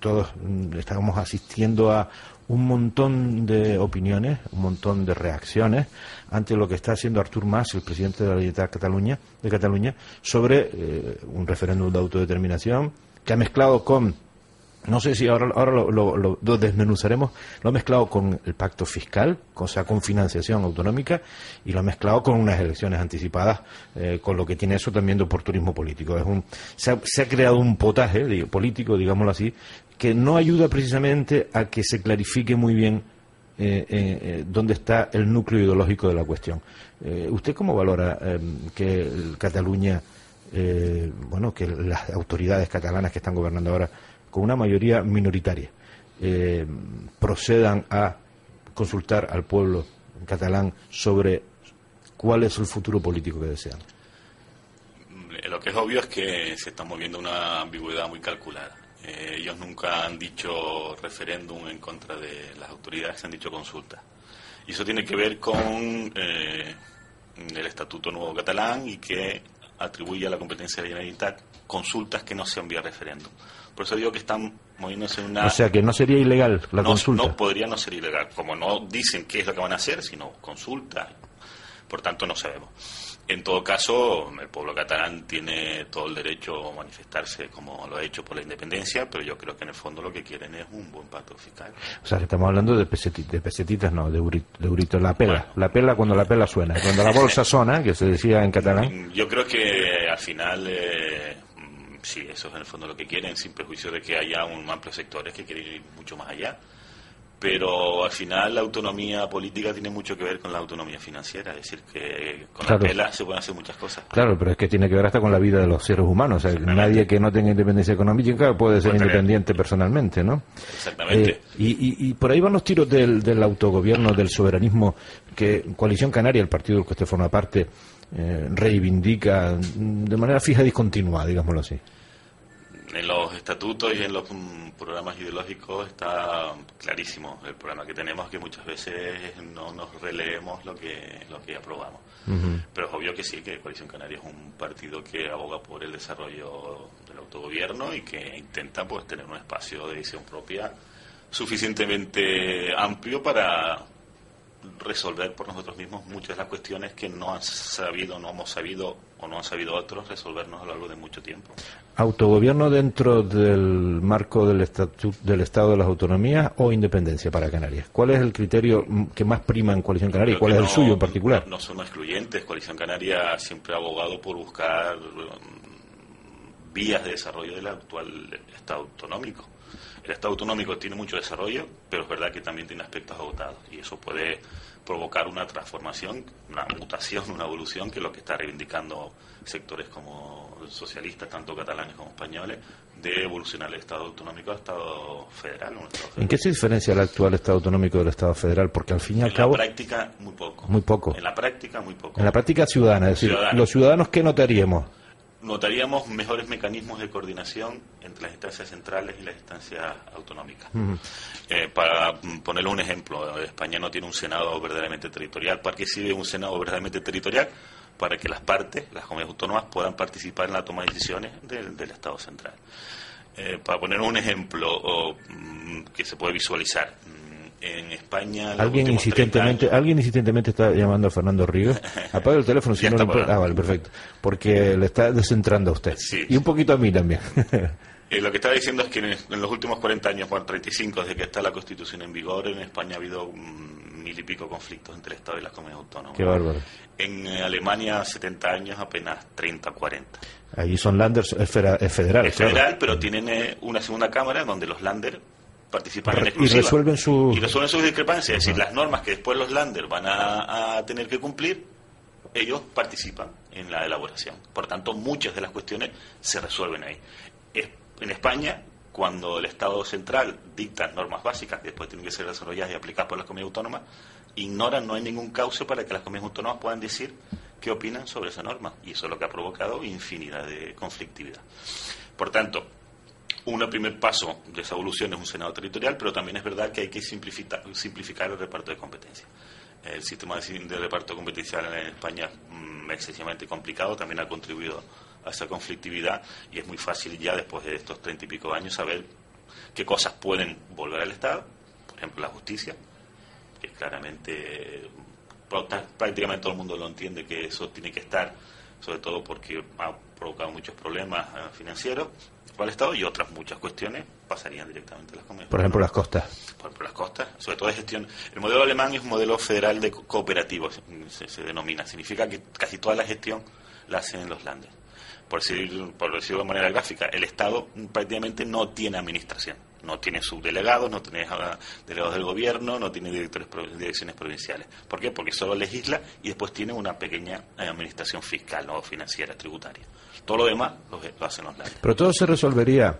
todos mm, estamos asistiendo a un montón de opiniones, un montón de reacciones ante lo que está haciendo Artur Mas, el presidente de la Libertad Cataluña, de Cataluña, sobre eh, un referéndum de autodeterminación que ha mezclado con no sé si ahora, ahora lo, desmenuzaremos, lo ha mezclado con el pacto fiscal, o sea, con financiación autonómica, y lo ha mezclado con unas elecciones anticipadas, eh, con lo que tiene eso también de oportunismo político. Es un, se, ha, creado un potaje político, digámoslo así, que no ayuda precisamente a que se clarifique muy bien eh, eh, dónde está el núcleo ideológico de la cuestión. ¿Usted cómo valora que Cataluña, bueno, que las autoridades catalanas que están gobernando ahora con una mayoría minoritaria, eh, procedan a consultar al pueblo catalán sobre cuál es el futuro político que desean. Lo que es obvio es que se está moviendo una ambigüedad muy calculada. Eh, ellos nunca han dicho referéndum en contra de las autoridades, se han dicho consulta. Y eso tiene que ver con eh, el Estatuto Nuevo Catalán y que atribuye a la competencia de la Generalitat consultas que no sean vía referéndum. Por eso digo que están moviéndose en una... O sea, que no sería ilegal la consulta. No podría no ser ilegal. Como no dicen qué es lo que van a hacer, sino consulta. Por tanto, no sabemos. En todo caso, el pueblo catalán tiene todo el derecho a manifestarse como lo ha hecho por la independencia, pero yo creo que en el fondo lo que quieren es un buen pacto fiscal. O sea, que estamos hablando de, pesetitas, no, de, eurito, la pela. la pela cuando la pela suena. Cuando la bolsa suena, que se decía en catalán. Yo creo que al final... Eh, sí, eso es en el fondo lo que quieren, sin prejuicio de que haya un amplio sectores que quieren ir mucho más allá. Pero al final la autonomía política tiene mucho que ver con la autonomía financiera, es decir, que con la pela se pueden hacer muchas cosas. Claro, pero es que tiene que ver hasta con la vida de los seres humanos. O sea, nadie que no tenga independencia económica puede ser independiente personalmente, ¿no? Exactamente. Eh, y, y, por ahí van los tiros del, del autogobierno, del soberanismo, que Coalición Canaria, el partido del que usted forma parte, eh, reivindica de manera fija y discontinua, digámoslo así en los estatutos y en los mm, programas ideológicos está clarísimo el problema que tenemos que muchas veces no nos releemos lo que lo que aprobamos pero es obvio que sí que Coalición Canaria es un partido que aboga por el desarrollo del autogobierno y que intenta pues tener un espacio de decisión propia suficientemente amplio para resolver por nosotros mismos muchas de las cuestiones que no han sabido, no hemos sabido o no han sabido otros resolvernos a lo largo de mucho tiempo. ¿Autogobierno dentro del marco del, del Estado de las Autonomías o independencia para Canarias? ¿Cuál es el criterio que más prima en Coalición Canaria y cuál es el suyo en particular? No, son excluyentes. Coalición Canaria siempre ha abogado por buscar um, vías de desarrollo del actual Estado autonómico. El Estado autonómico tiene mucho desarrollo, pero es verdad que también tiene aspectos agotados y eso puede provocar una transformación, una mutación, una evolución, que es lo que está reivindicando sectores como socialistas, tanto catalanes como españoles, de evolucionar el Estado autonómico al Estado federal. ¿En qué se diferencia el actual Estado autonómico del Estado federal? Porque al fin y al cabo... En la práctica, muy poco. Muy poco. En la práctica, muy poco. En la práctica ciudadana, es decir, los ciudadanos, ¿qué notaríamos? notaríamos mejores mecanismos de coordinación entre las instancias centrales y las instancias autonómicas. Eh, para ponerle un ejemplo, España no tiene un Senado verdaderamente territorial. ¿Para qué sirve un Senado verdaderamente territorial? Para que las partes, las comunidades autónomas, puedan participar en la toma de decisiones del, Estado central. Eh, para poner un ejemplo mm, que se puede visualizar, en España. Alguien insistentemente, alguien insistentemente está llamando a Fernando Ríos. Apaga el teléfono si no Ah, vale, perfecto. Porque le está descentrando a usted. Y un poquito a mí también. Eh, lo que estaba diciendo es que en, los últimos 40 años, bueno, 35, desde que está la Constitución en vigor, en España ha habido mil y pico conflictos entre el Estado y las comunidades autónomas. Qué bárbaro. En eh, Alemania, 70 años, apenas 30, 40. Ahí son landers, es, federal. Es federal, pero tienen eh, una segunda cámara donde los landers participan en exclusiva. Y resuelven, su... y resuelven sus discrepancias. Es decir, las normas que después los landers van a, tener que cumplir, ellos participan en la elaboración. Por tanto, muchas de las cuestiones se resuelven ahí. En España, cuando el Estado central dicta normas básicas que después tienen que ser desarrolladas y aplicadas por las comunidades autónomas, ignoran, no hay ningún cauce para que las comunidades autónomas puedan decir qué opinan sobre esa norma. Y eso es lo que ha provocado infinidad de conflictividad. Por tanto, un primer paso de esa evolución es un Senado territorial, pero también es verdad que hay que simplificar, simplificar el reparto de competencias. El sistema de reparto competencial en España es mm, excesivamente complicado, también ha contribuido a esa conflictividad y es muy fácil ya después de estos treinta y pico años saber qué cosas pueden volver al Estado, por ejemplo la justicia, que claramente prácticamente todo el mundo lo entiende que eso tiene que estar, sobre todo porque ha provocado muchos problemas eh, financieros para el Estado y otras muchas cuestiones pasarían directamente a las comunidades. Por ejemplo, las costas. Por ejemplo, las costas, sobre todo de gestión. El modelo alemán es un modelo federal de cooperativo, se, denomina. Significa que casi toda la gestión la hacen en los landes. Por, decir, por decirlo de manera gráfica, el Estado prácticamente no tiene administración. No tiene subdelegados, no tiene ah, delegados del gobierno, no tiene directores direcciones provinciales. ¿Por qué? Porque solo legisla y después tiene una pequeña eh, administración fiscal o financiera, tributaria. Todo lo demás lo, hacen los landes. Pero todo se resolvería,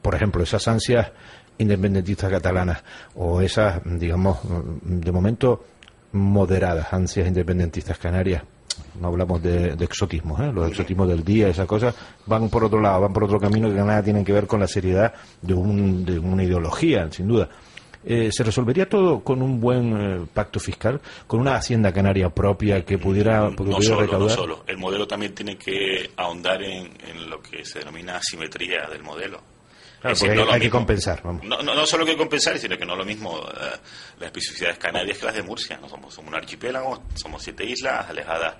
por ejemplo, esas ansias independentistas catalanas o esas, digamos, de momento moderadas ansias independentistas canarias. No hablamos de, exotismo, ¿eh? los exotismos del día, esas cosas, van por otro lado, van por otro camino que nada tienen que ver con la seriedad de, un, de una ideología, sin duda. Eh, ¿Se resolvería todo con un buen eh, pacto fiscal, con una hacienda canaria propia que pudiera, no solo, No solo, el modelo también tiene que ahondar en, lo que se denomina asimetría del modelo. Claro, porque hay, que compensar. Vamos. No, no, solo que compensar, sino que no es lo mismo eh, las especificidades canarias que las de Murcia. ¿no? Somos, somos un archipiélago, somos siete islas alejadas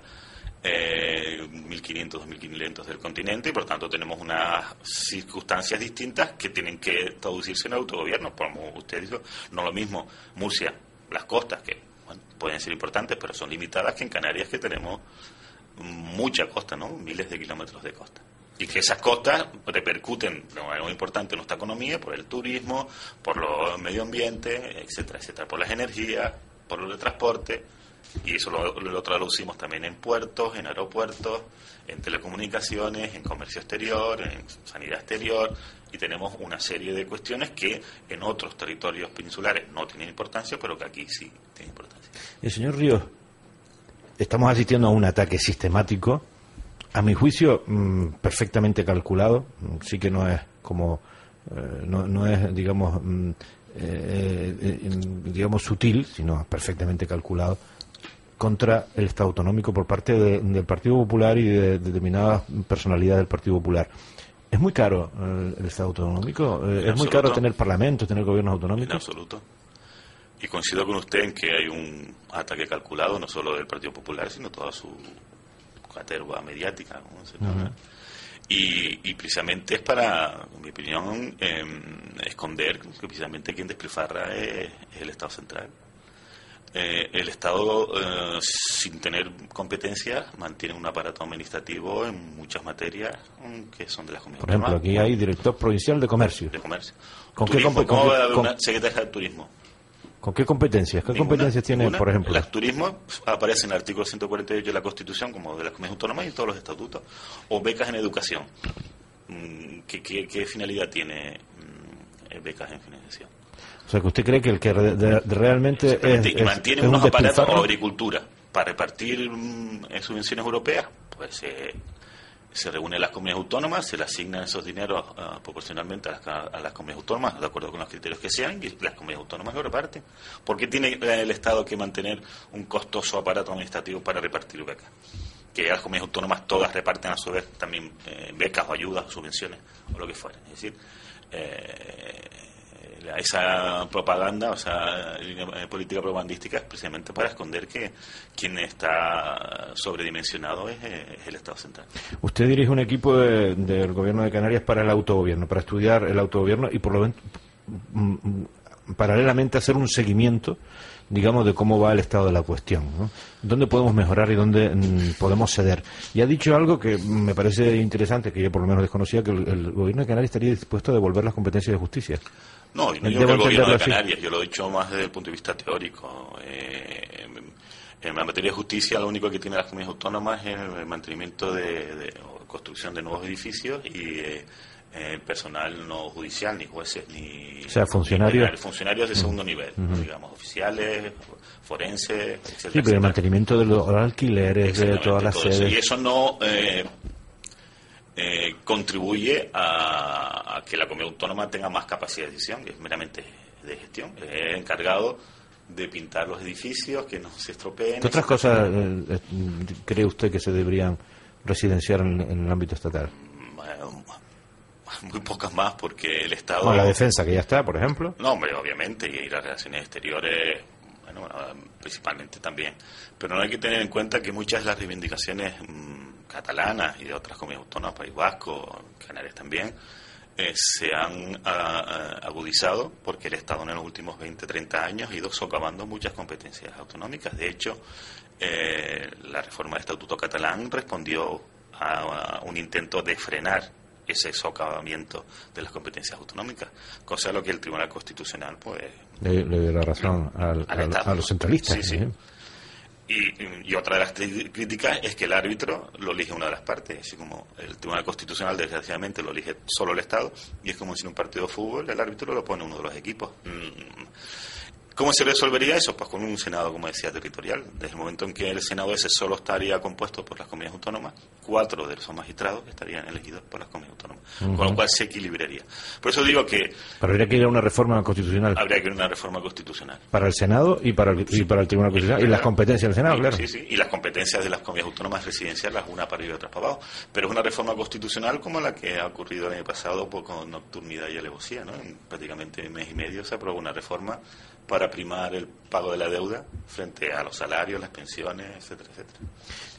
eh, 1.500, 2.500 del continente y por tanto tenemos unas circunstancias distintas que tienen que traducirse en autogobierno, como usted dijo, no lo mismo Murcia, las costas, que pueden ser importantes, pero son limitadas que en Canarias que tenemos mucha costa, ¿no? Miles de kilómetros de costa. Y que esas costas repercuten de manera muy importante en nuestra economía por el turismo, por los medio ambiente, etcétera, etcétera, por las energías, por el transporte y eso lo, traducimos también en puertos, en aeropuertos, en telecomunicaciones, en comercio exterior, en sanidad exterior, y tenemos una serie de cuestiones que en otros territorios peninsulares no tienen importancia, pero que aquí sí tienen importancia. El señor Ríos, estamos asistiendo a un ataque sistemático, a mi juicio mm, perfectamente calculado, mm, sí que no es como, eh, no, no, es, digamos, mm, eh, eh, digamos, sutil, sino perfectamente calculado contra el Estado autonómico por parte del Partido Popular y de, determinadas personalidades del Partido Popular. ¿Es muy caro el, Estado autonómico? ¿Es muy caro tener parlamentos, tener gobiernos autonómicos? En absoluto. Y coincido con usted en que hay un ataque calculado, no solo del Partido Popular, sino toda su caterva mediática. y, precisamente es para, en mi opinión, em, esconder que precisamente quien despilfarra es el Estado central. Eh, el Estado, eh, sin tener competencias, mantiene un aparato administrativo en muchas materias mm, que son de las comunidades. Por ejemplo, aquí hay director provincial de comercio. De comercio. ¿Con qué ¿Cómo va a haber una secretaria de turismo? ¿Con qué competencias? ¿Qué competencias tiene, por ejemplo? El turismo aparece en el artículo 148 de la Constitución como de las comunidades autónomas y todos los estatutos. O becas en educación. Mm, ¿Qué, qué finalidad tiene mm, becas en financiación? O sea, que usted cree que el que realmente es, y mantiene unos aparatos de agricultura para repartir mm, en subvenciones europeas, pues eh, se reúnen las comunidades autónomas, se le asignan esos dineros ah, proporcionalmente a las, comunidades autónomas, de acuerdo con los criterios que sean, y las comunidades autónomas lo reparten. ¿Por qué tiene el Estado que mantener un costoso aparato administrativo para repartir becas? Que las comunidades autónomas todas reparten a su vez también eh, becas o ayudas o subvenciones o lo que fuera. Es decir, eh, esa propaganda, o sea, eh, política propagandística es precisamente para esconder que quien está sobredimensionado es, eh, el Estado central. Usted dirige un equipo del gobierno de Canarias para el autogobierno, para estudiar el autogobierno y por lo menos mm, mm, paralelamente hacer un seguimiento digamos, de cómo va el estado de la cuestión. ¿no? ¿Dónde podemos mejorar y dónde mm, podemos ceder? Y ha dicho algo que me parece interesante, que yo por lo menos desconocía, que el, gobierno de Canarias estaría dispuesto a devolver las competencias de justicia. No, y no digo que el gobierno de Canarias, yo lo he dicho más desde el punto de vista teórico. Eh, en la materia de justicia, lo único que tiene las comunidades autónomas es el mantenimiento de, construcción de nuevos edificios y eh, eh, personal no judicial, ni jueces, ni... O sea, funcionarios. ni funcionarios de segundo nivel, digamos, oficiales, forenses, etcétera, Sí, pero el mantenimiento de los alquileres de todas las sedes. Y eso no eh, eh, contribuye a, a que la comunidad autónoma tenga más capacidad de decisión, que es meramente de gestión. Es encargado de pintar los edificios, que no se estropeen. ¿Qué otras cosas eh, eh, cree usted que se deberían residenciar en, en el ámbito estatal? Bueno, muy pocas más, porque el Estado... Bueno, la defensa, que ya está, por ejemplo. No, hombre, obviamente, y las relaciones exteriores, bueno, ah, principalmente también. Pero no hay que tener en cuenta que muchas de las reivindicaciones mm, catalanas y de otras comunidades autónomas, País Vasco, Canarias también, eh, se han ah, ah, agudizado porque el Estado en los últimos 20, 30 años ha ido socavando muchas competencias autonómicas. De hecho, eh, la reforma del Estatuto catalán respondió a, a un intento de frenar ese socavamiento de las competencias autonómicas, cosa a lo que el Tribunal Constitucional pues Le, le doy la razón al- Al al- Estado. a los centralistas. Sí, sí. ¿eh? Y, y otra de las críticas es que el árbitro lo elige una de las partes, así como el Tribunal Constitucional desgraciadamente lo elige solo el Estado, y es como si en un partido de fútbol el árbitro lo pone uno de los equipos. Mm. ¿Cómo se resolvería eso? Pues con un Senado, como decía, territorial. Desde el momento en que el Senado ese solo estaría compuesto por las comunidades autónomas, cuatro de esos magistrados estarían elegidos por las comunidades autónomas, con lo cual se equilibraría. Por eso digo que Pero habría que ir a una reforma constitucional habría que ir a una reforma constitucional. para el Senado y para el, y para el Tribunal Constitucional. Y las competencias del Senado, claro. Sí, sí, y las competencias de las comunidades autónomas residenciales, una para arriba y otra para abajo. Pero es una reforma constitucional como la que ha ocurrido el año pasado pues, con nocturnidad y alevosía. ¿no? En prácticamente mes y medio se aprobó una reforma para primar el pago de la deuda frente a los salarios, las pensiones, etcétera, etcétera.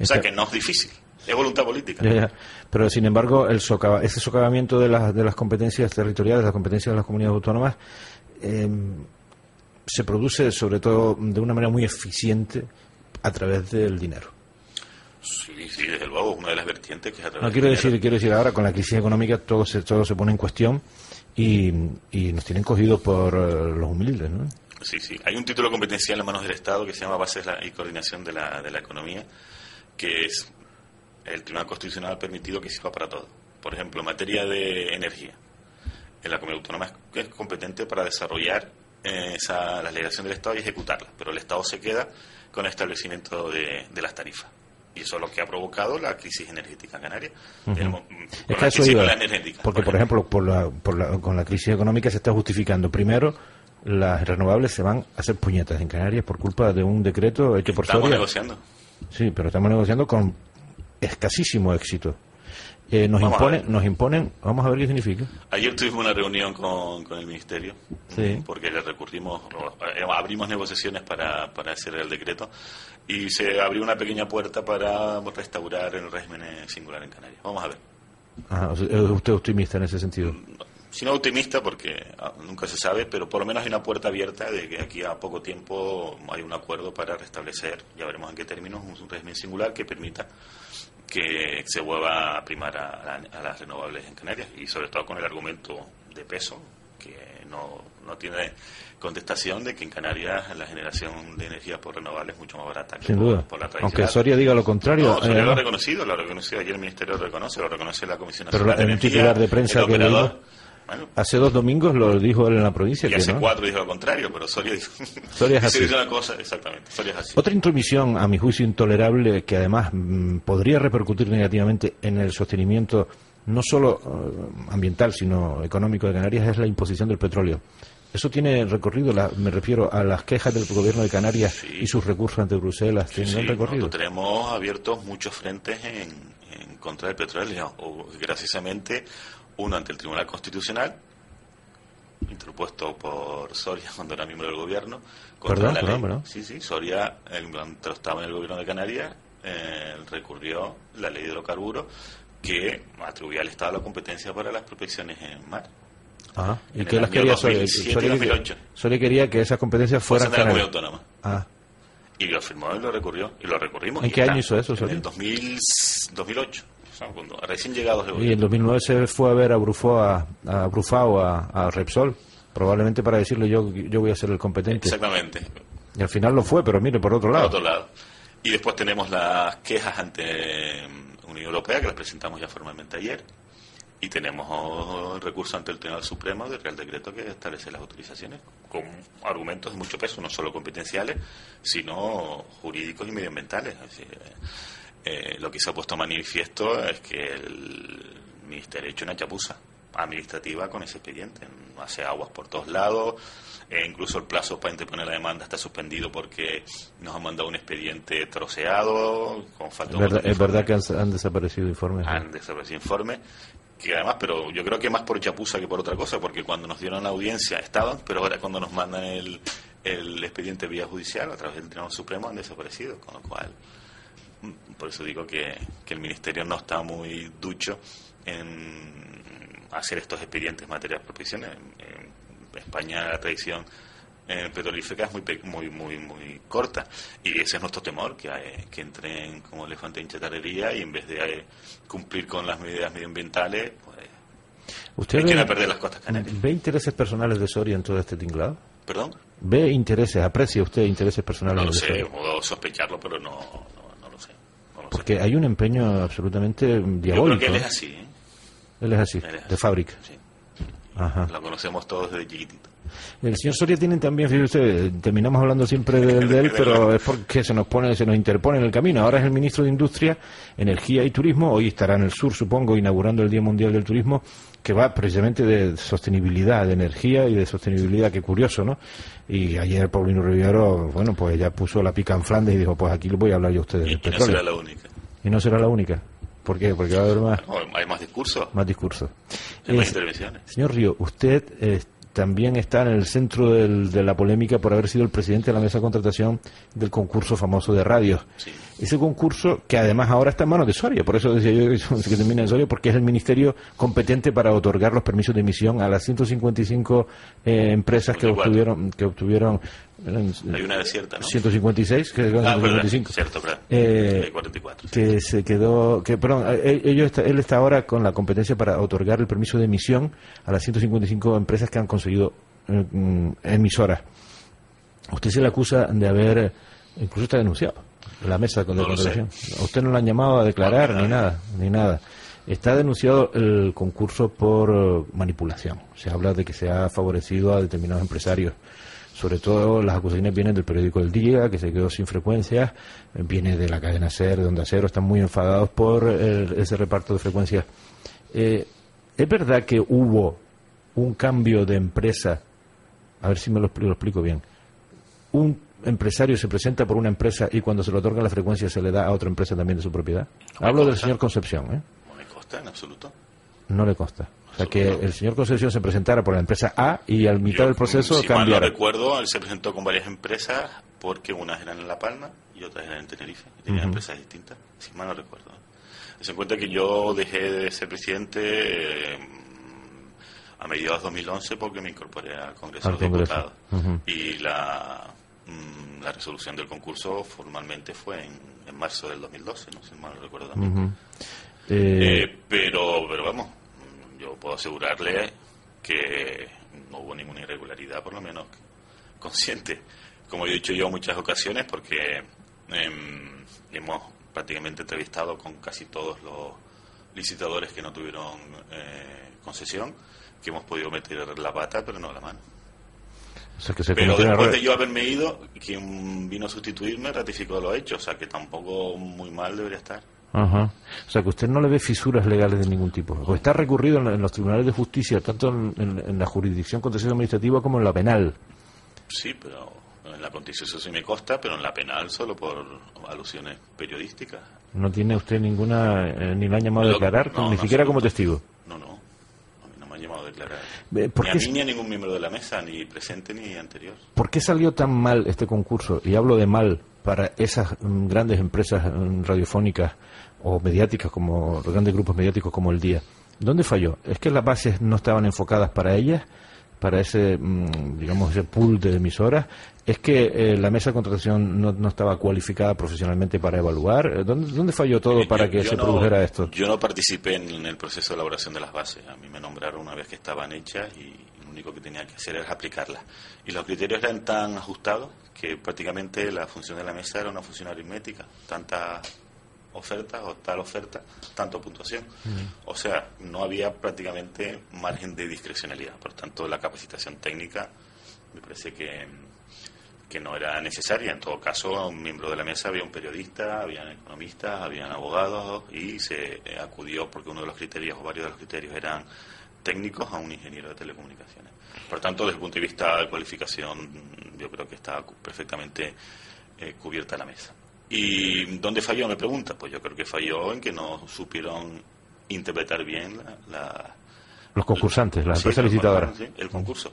O sea que no es difícil, es voluntad política. Ya, ya. Pero sin embargo, el socava- ese socavamiento de las, de las competencias territoriales, de las competencias de las comunidades autónomas, eh, se produce sobre todo de una manera muy eficiente a través del dinero. Sí, sí, desde luego, una de las vertientes que es a través No del quiero dinero. decir, quiero decir ahora con la crisis económica todo se, todo se pone en cuestión y, y nos tienen cogidos por eh, los humildes, ¿no? Sí, sí. Hay un título competencial en manos del Estado que se llama Bases y Coordinación de la, de la Economía, que es el Tribunal Constitucional ha permitido que sirva para todo. Por ejemplo, en materia de energía, en la comunidad autónoma es, competente para desarrollar eh, esa, la legislación del Estado y ejecutarla, pero el Estado se queda con el establecimiento de, de las tarifas. Y eso es lo que ha provocado la crisis energética en Canarias. Ujú. Tenemos, mm, Es que eso iba, energética. porque por ejemplo, por la, por la- con la crisis económica se está justificando primero las renovables se van a hacer puñetas en Canarias por culpa de un decreto hecho por Estamos Soria. negociando. Sí, pero estamos negociando con escasísimo éxito. Eh, nos Vamos imponen, nos imponen, vamos a ver qué significa. Ayer tuvimos una reunión con, con el Ministerio, Sí. porque le recurrimos, eh, abrimos negociaciones para, para hacer el decreto y se abrió una pequeña puerta para restaurar el régimen singular en Canarias. Vamos a ver. Ajá, sea, ¿Es usted optimista en ese sentido? Si no optimista, porque ah, nunca se sabe, pero por lo menos hay una puerta abierta de que aquí a poco tiempo hay un acuerdo para restablecer, ya veremos en qué términos, un, régimen singular que permita que se vuelva a primar a, la- a las renovables en Canarias y sobre todo con el argumento de peso que no, no tiene contestación de que en Canarias la generación de energía por renovables es mucho más barata que Sin duda. por la Aunque. Soria diga lo contrario. No, Soria eh, lo ha reconocido, lo ha reconocido, ayer el Ministerio lo reconoce, lo reconoce la Comisión Pero Nacional de un Energía, titular de prensa el que operador, bueno, hace dos domingos lo dijo él en la provincia. y que hace no. cuatro dijo lo contrario, pero Soria dijo. Soria es así. una cosa, exactamente. Soria es así. Otra intromisión, a mi juicio, intolerable, que además mm, podría repercutir negativamente en el sostenimiento no solo eh, ambiental, sino económico de Canarias, es la imposición del petróleo. Eso tiene recorrido, la- me refiero a las quejas del gobierno de Canarias y sus recursos ante Bruselas, Sí, recorrido. tenemos abiertos muchos frentes en, en contra del petróleo, o graciosamente uno ante el Tribunal Constitucional, interpuesto por Soria cuando era miembro del gobierno, contra Perdón, la ley. perdón. Sí, sí, Soria, eh, cuando estaba en el gobierno de Canarias, eh, recurrió la ley de hidrocarburos que atribuía al Estado la competencia para las prospecciones en mar. Ah, ¿Y en qué el las quería Soria? 2007 y Soria, 2008. Soria quería que esas competencias fueran canarias. comunidad autónoma. Ah, Y lo firmó y lo recurrió. Y lo recurrimos. ¿En qué está. año hizo eso, En Soria? el 2000, 2008. Cuando recién llegados y en 2009 se fue a ver a Brufao, a, a, Brufao, a, a Repsol, probablemente para decirle yo, yo voy a ser el competente. Exactamente. Y al final lo fue, pero mire, por otro Por lado. otro lado. Y después tenemos las quejas ante mm, Unión Europea, que las presentamos ya formalmente ayer. y tenemos recurso ante el Tribunal Supremo del Real Decreto que establece las autorizaciones con argumentos de mucho peso, no solo competenciales, sino jurídicos y medioambientales. Eh, lo que se ha puesto manifiesto es que el Ministerio ha hecho una chapuza administrativa con ese expediente. Hace aguas por todos lados, e incluso el plazo para interponer la demanda está suspendido porque nos han mandado un expediente troceado, con falta Es verdad, es verdad que han, desaparecido informes. Han desaparecido informes, que además, pero yo creo que más por chapuza que por otra cosa, porque cuando nos dieron la audiencia estaban, pero ahora cuando nos mandan el, el expediente vía judicial a través del Tribunal Supremo han desaparecido, con lo cual, por eso digo que, que el Ministerio no está muy ducho en hacer estos expedientes en materia de propición. En, España la tradición eh, petrolífera es muy, muy, muy, muy corta. Y ese es nuestro temor, que, que entren como elefante en chatarrería y en vez de eh, cumplir con las medidas medioambientales, pues ¿Usted ve, perder las costas canarias. ¿Ve intereses personales de Soria en todo este tinglado? ¿Perdón? ¿Ve intereses, aprecia usted intereses personales no lo de sé, Soria? puedo sospecharlo, pero no. Porque hay un empeño absolutamente diabólico. Yo creo que él es así, ¿eh? Él es así, de fábrica. Sí. Ajá. Lo conocemos todos desde chiquitito. El señor Soria tiene también, fíjese, terminamos hablando siempre de, de él, pero es porque se nos pone, se nos interpone en el camino. Ahora es el ministro de Industria, Energía y Turismo. Hoy estará en el sur, supongo, inaugurando el Día Mundial del Turismo, que va precisamente de sostenibilidad, de energía y de sostenibilidad. Qué curioso, ¿no? Y ayer Paulino Rivero, bueno, pues ya puso la pica en Flandes y dijo, pues aquí les voy a hablar yo a ustedes Y, del y no petróleo. será la única. Y no será la única. ¿Por qué? Porque va a haber más. No, hay más discursos, Más discursos. hay más Es- intervenciones. Señor Río, usted eh, también está en el centro del- de la polémica por haber sido el presidente de la mesa de contratación del concurso famoso de radios. Ese concurso que además ahora está en manos de Soria, por eso decía yo que que termina en Soria, porque es el ministerio competente para otorgar los permisos de emisión a las 155 eh, empresas que obtuvieron, que obtuvieron eran, Hay una desierta, ¿no? 156, que Ah, verdad, 155. cierto, verdad. Eh, Hay 44. que se quedó, que perdón, eh, ellos está- él está ahora con la competencia para otorgar el permiso de emisión a las 155 empresas que han conseguido eh, mm, emisoras. Usted se le acusa de haber, eh, incluso está denunciado, la mesa de No contratación. A usted no lo han llamado a declarar ni nada, ni nada. Está denunciado el concurso por eh, manipulación. Se habla de que se ha favorecido a determinados empresarios. Sobre todo las acusaciones vienen del periódico El Día, que se quedó sin frecuencias, viene de la cadena SER, de Onda Cero, están muy enfadados por el- ese reparto de frecuencias. Eh, ¿Es verdad que hubo un cambio de empresa? A ver si me lo explico bien. Un empresario se presenta por una empresa y cuando se le otorga la frecuencia se le da a otra empresa también de su propiedad. Hablo del señor Concepción, ¿eh? No me consta en absoluto. No le consta. O sea, que el señor Concepción se presentara por la empresa A y al mitad del proceso si mal no recuerdo, él se presentó con varias empresas porque unas eran en La Palma y otras eran en Tenerife. y Tenían Ujú. empresas distintas, si mal no recuerdo. Se cuenta que yo dejé de ser presidente eh, a mediados de 2011 porque me incorporé al Congreso Al de. Diputados. Ujú. Y la, mm, la resolución del concurso formalmente fue en, en marzo del 2012, no si mal no recuerdo también. Ujú. Eh, Eh, pero, pero vamos, yo puedo asegurarle que no hubo ninguna irregularidad, por lo menos consciente. Como he dicho yo en muchas ocasiones, porque em, hemos prácticamente entrevistado con casi todos los licitadores que no tuvieron eh, concesión, que hemos podido meter la pata, pero no la mano. o sea, que se Pero después de yo haberme ido, quien vino a sustituirme ratificó lo hecho, o sea que tampoco muy mal debería estar. Ajá. O sea, que usted no le ve fisuras legales de ningún tipo. Pues está recurrido en, en los tribunales de justicia, tanto en, en- en la jurisdicción contencioso administrativa como en la penal. Sí, pero en la contenciosa sí me consta, pero en la penal solo por alusiones periodísticas. No tiene usted ninguna, eh, ni le han llamado a declarar, no, ni no, siquiera como testigo. No, no, a mí no me han llamado a declarar. Eh, ¿por ni a qué mí es- ni a ningún miembro de la mesa, ni presente ni anterior. ¿Por qué salió tan mal este concurso? Y hablo de mal para esas mm, grandes empresas mm, radiofónicas o mediáticas, como los grandes grupos mediáticos como El Día. ¿Dónde falló? ¿Es que las bases no estaban enfocadas para ellas? para ese, mm, digamos, ese pool de emisoras, es que eh, la mesa de contratación no, no estaba cualificada profesionalmente para evaluar. Eh, ¿Dónde, dónde falló todo para Yo- que yo se no- produjera esto? Yo no participé en, en el proceso de elaboración de las bases. A mí me nombraron una vez que estaban hechas y lo único que tenía que hacer era aplicarlas. Y los criterios eran tan ajustados que prácticamente la función de la mesa era una función aritmética. Tantas ofertas o tal oferta, tanto puntuación. O sea, no había prácticamente margen de discrecionalidad. Por tanto, la capacitación técnica me parece que, que no era necesaria. En todo caso, un miembro de la mesa había un periodista, habían economistas, habían abogados y se acudió porque uno de los criterios o varios de los criterios eran técnicos a un ingeniero de telecomunicaciones. Por tanto, desde el punto de vista de cualificación, yo creo que está perfectamente eh, cubierta la mesa. ¿Y dónde falló? Me pregunta. Pues yo creo que falló en que no supieron interpretar bien la, Los concursantes, la Sí, empresa los licitadora. sí, el concurso.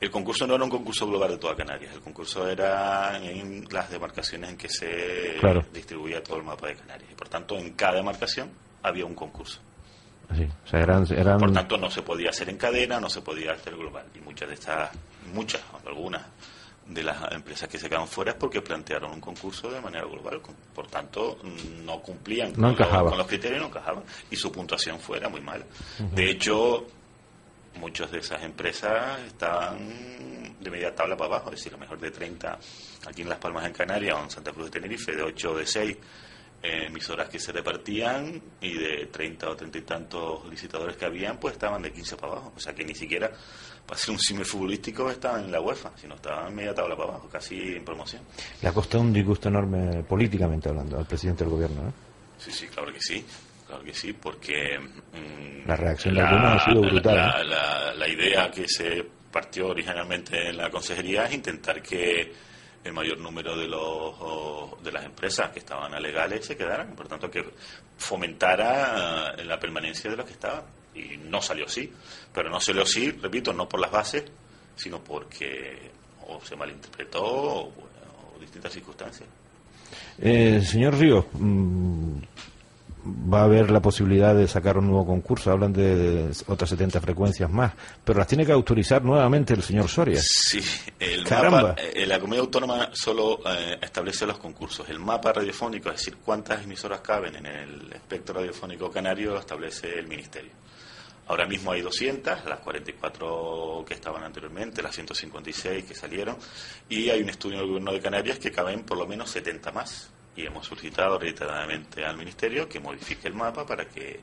El concurso no era un concurso global de toda Canarias, el concurso era en las demarcaciones en que se Claro. distribuía todo el mapa de Canarias. Y por tanto, en cada demarcación había un concurso. Sí, o sea, eran, eran Por tanto, no se podía hacer en cadena, no se podía hacer global. Y muchas de estas, muchas, algunas de las empresas que se quedaron fuera es porque plantearon un concurso de manera global. Por tanto, no cumplían No con, lo- encajaba. con los criterios, no encajaban. Y su puntuación fuera muy mala. De hecho, muchas de esas empresas estaban de media tabla para abajo, es decir, a lo mejor de 30 aquí en Las Palmas en Canarias o en Santa Cruz de Tenerife, de 8 o de 6 eh, emisoras que se repartían y de 30 o 30 y tantos licitadores que habían, pues estaban de 15 para abajo. O sea que ni siquiera para ser un cine futbolístico estaban en la UEFA, sino estaban en media tabla para abajo, casi en promoción. le ha costado un disgusto enorme políticamente hablando al presidente del gobierno. ¿eh? Sí, sí, claro que sí. Claro que sí, porque mm, La reacción de algunos ha sido brutal. La, ¿eh? la- la idea que se partió originalmente en la consejería es intentar que el mayor número de los de las empresas que estaban alegales se quedaran, por tanto que fomentara eh, la permanencia de los que estaban y no salió así, pero no salió así, repito, no por las bases, sino porque o se malinterpretó o, o distintas circunstancias. Eh, señor Ríos, mm, va a haber la posibilidad de sacar un nuevo concurso. Hablan de otras 70 frecuencias más, pero las tiene que autorizar nuevamente el señor Soria. Sí, el Caramba. mapa, eh, la comunidad autónoma solo eh, establece los concursos. El mapa radiofónico, es decir, cuántas emisoras caben en el espectro radiofónico canario, lo establece el Ministerio. Ahora mismo hay 200, las 44 que estaban anteriormente, las 156 que salieron, y hay un estudio del Gobierno de Canarias que caben por lo menos 70 más. Y hemos solicitado reiteradamente al Ministerio que modifique el mapa para que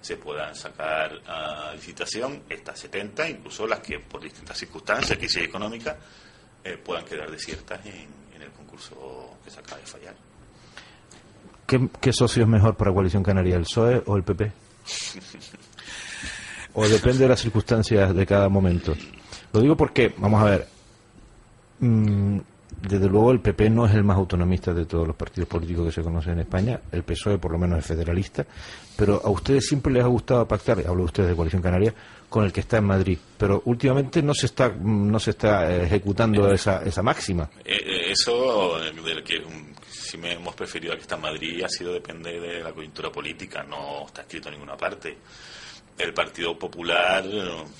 se puedan sacar a licitación estas 70, incluso las que por distintas circunstancias, crisis económica, eh, puedan quedar desiertas en, en el concurso que se acaba de fallar. ¿Qué, qué socio es mejor para Coalición Canaria, el PSOE o el PP? ¿O depende de las circunstancias de cada momento? Lo digo porque, vamos a ver, mm, desde luego el PP no es el más autonomista de todos los partidos políticos que se conocen en España, el PSOE por lo menos es federalista, pero a ustedes siempre les ha gustado pactar, hablo de ustedes de Coalición Canaria, con el que está en Madrid, pero últimamente no se está, mm, no se está eh, ejecutando esa, esa máxima. Eh, eh, eso, eh, del que um, si me hemos preferido al que está en Madrid, ha sido depende de la coyuntura política, no está escrito en ninguna parte. El Partido Popular,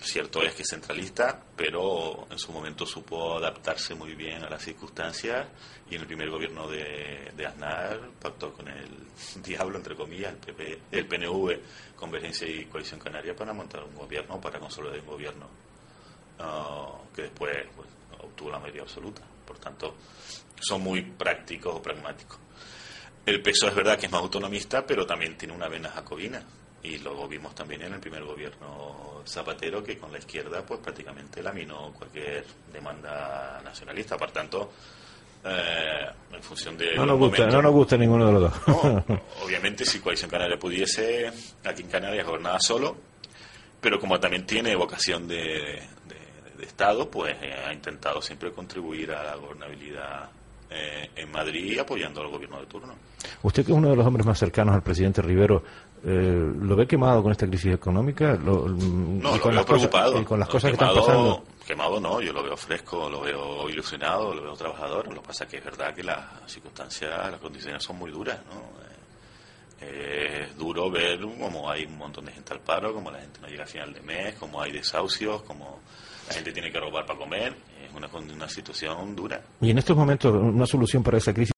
cierto es que es centralista, pero en su momento supo adaptarse muy bien a las circunstancias y en el primer gobierno de, de Aznar pactó con el diablo, entre comillas, el, PP, el PNV, Convergencia y Coalición Canaria para montar un gobierno, para consolidar un gobierno ah, que después pues, obtuvo la mayoría absoluta. Por tanto, son muy prácticos o pragmáticos. El PSOE es verdad que es más autonomista, pero también tiene una vena jacobina. Y lo vimos también en el primer gobierno Zapatero, que con la izquierda pues prácticamente laminó cualquier demanda nacionalista. Por tanto, eh, en función de No nos gusta, momentos- no nos gusta ninguno de los dos. Obviamente, si Coalición Canaria pudiese, aquí en Canarias gobernaba solo, pero como también tiene vocación de, de- de Estado, pues eh, ha intentado siempre contribuir a la gobernabilidad eh, en Madrid apoyando al gobierno de turno. Usted que es uno de los hombres más cercanos al presidente Rivero, eh, ¿lo ve quemado con esta crisis económica? Lo- mm, No, y lo con veo las cosas, preocupado. y con las Lo cosas que están pasando. Quemado no, yo lo veo fresco, lo veo ilusionado, lo veo trabajador. Lo que pasa es que es verdad que las circunstancias, las condiciones son muy duras, ¿no? Eh, es duro ver cómo hay un montón de gente al paro, cómo la gente no llega a final de mes, cómo hay desahucios, cómo la gente tiene que robar para comer. Es una, una situación dura. Y en estos momentos, una solución para esa crisis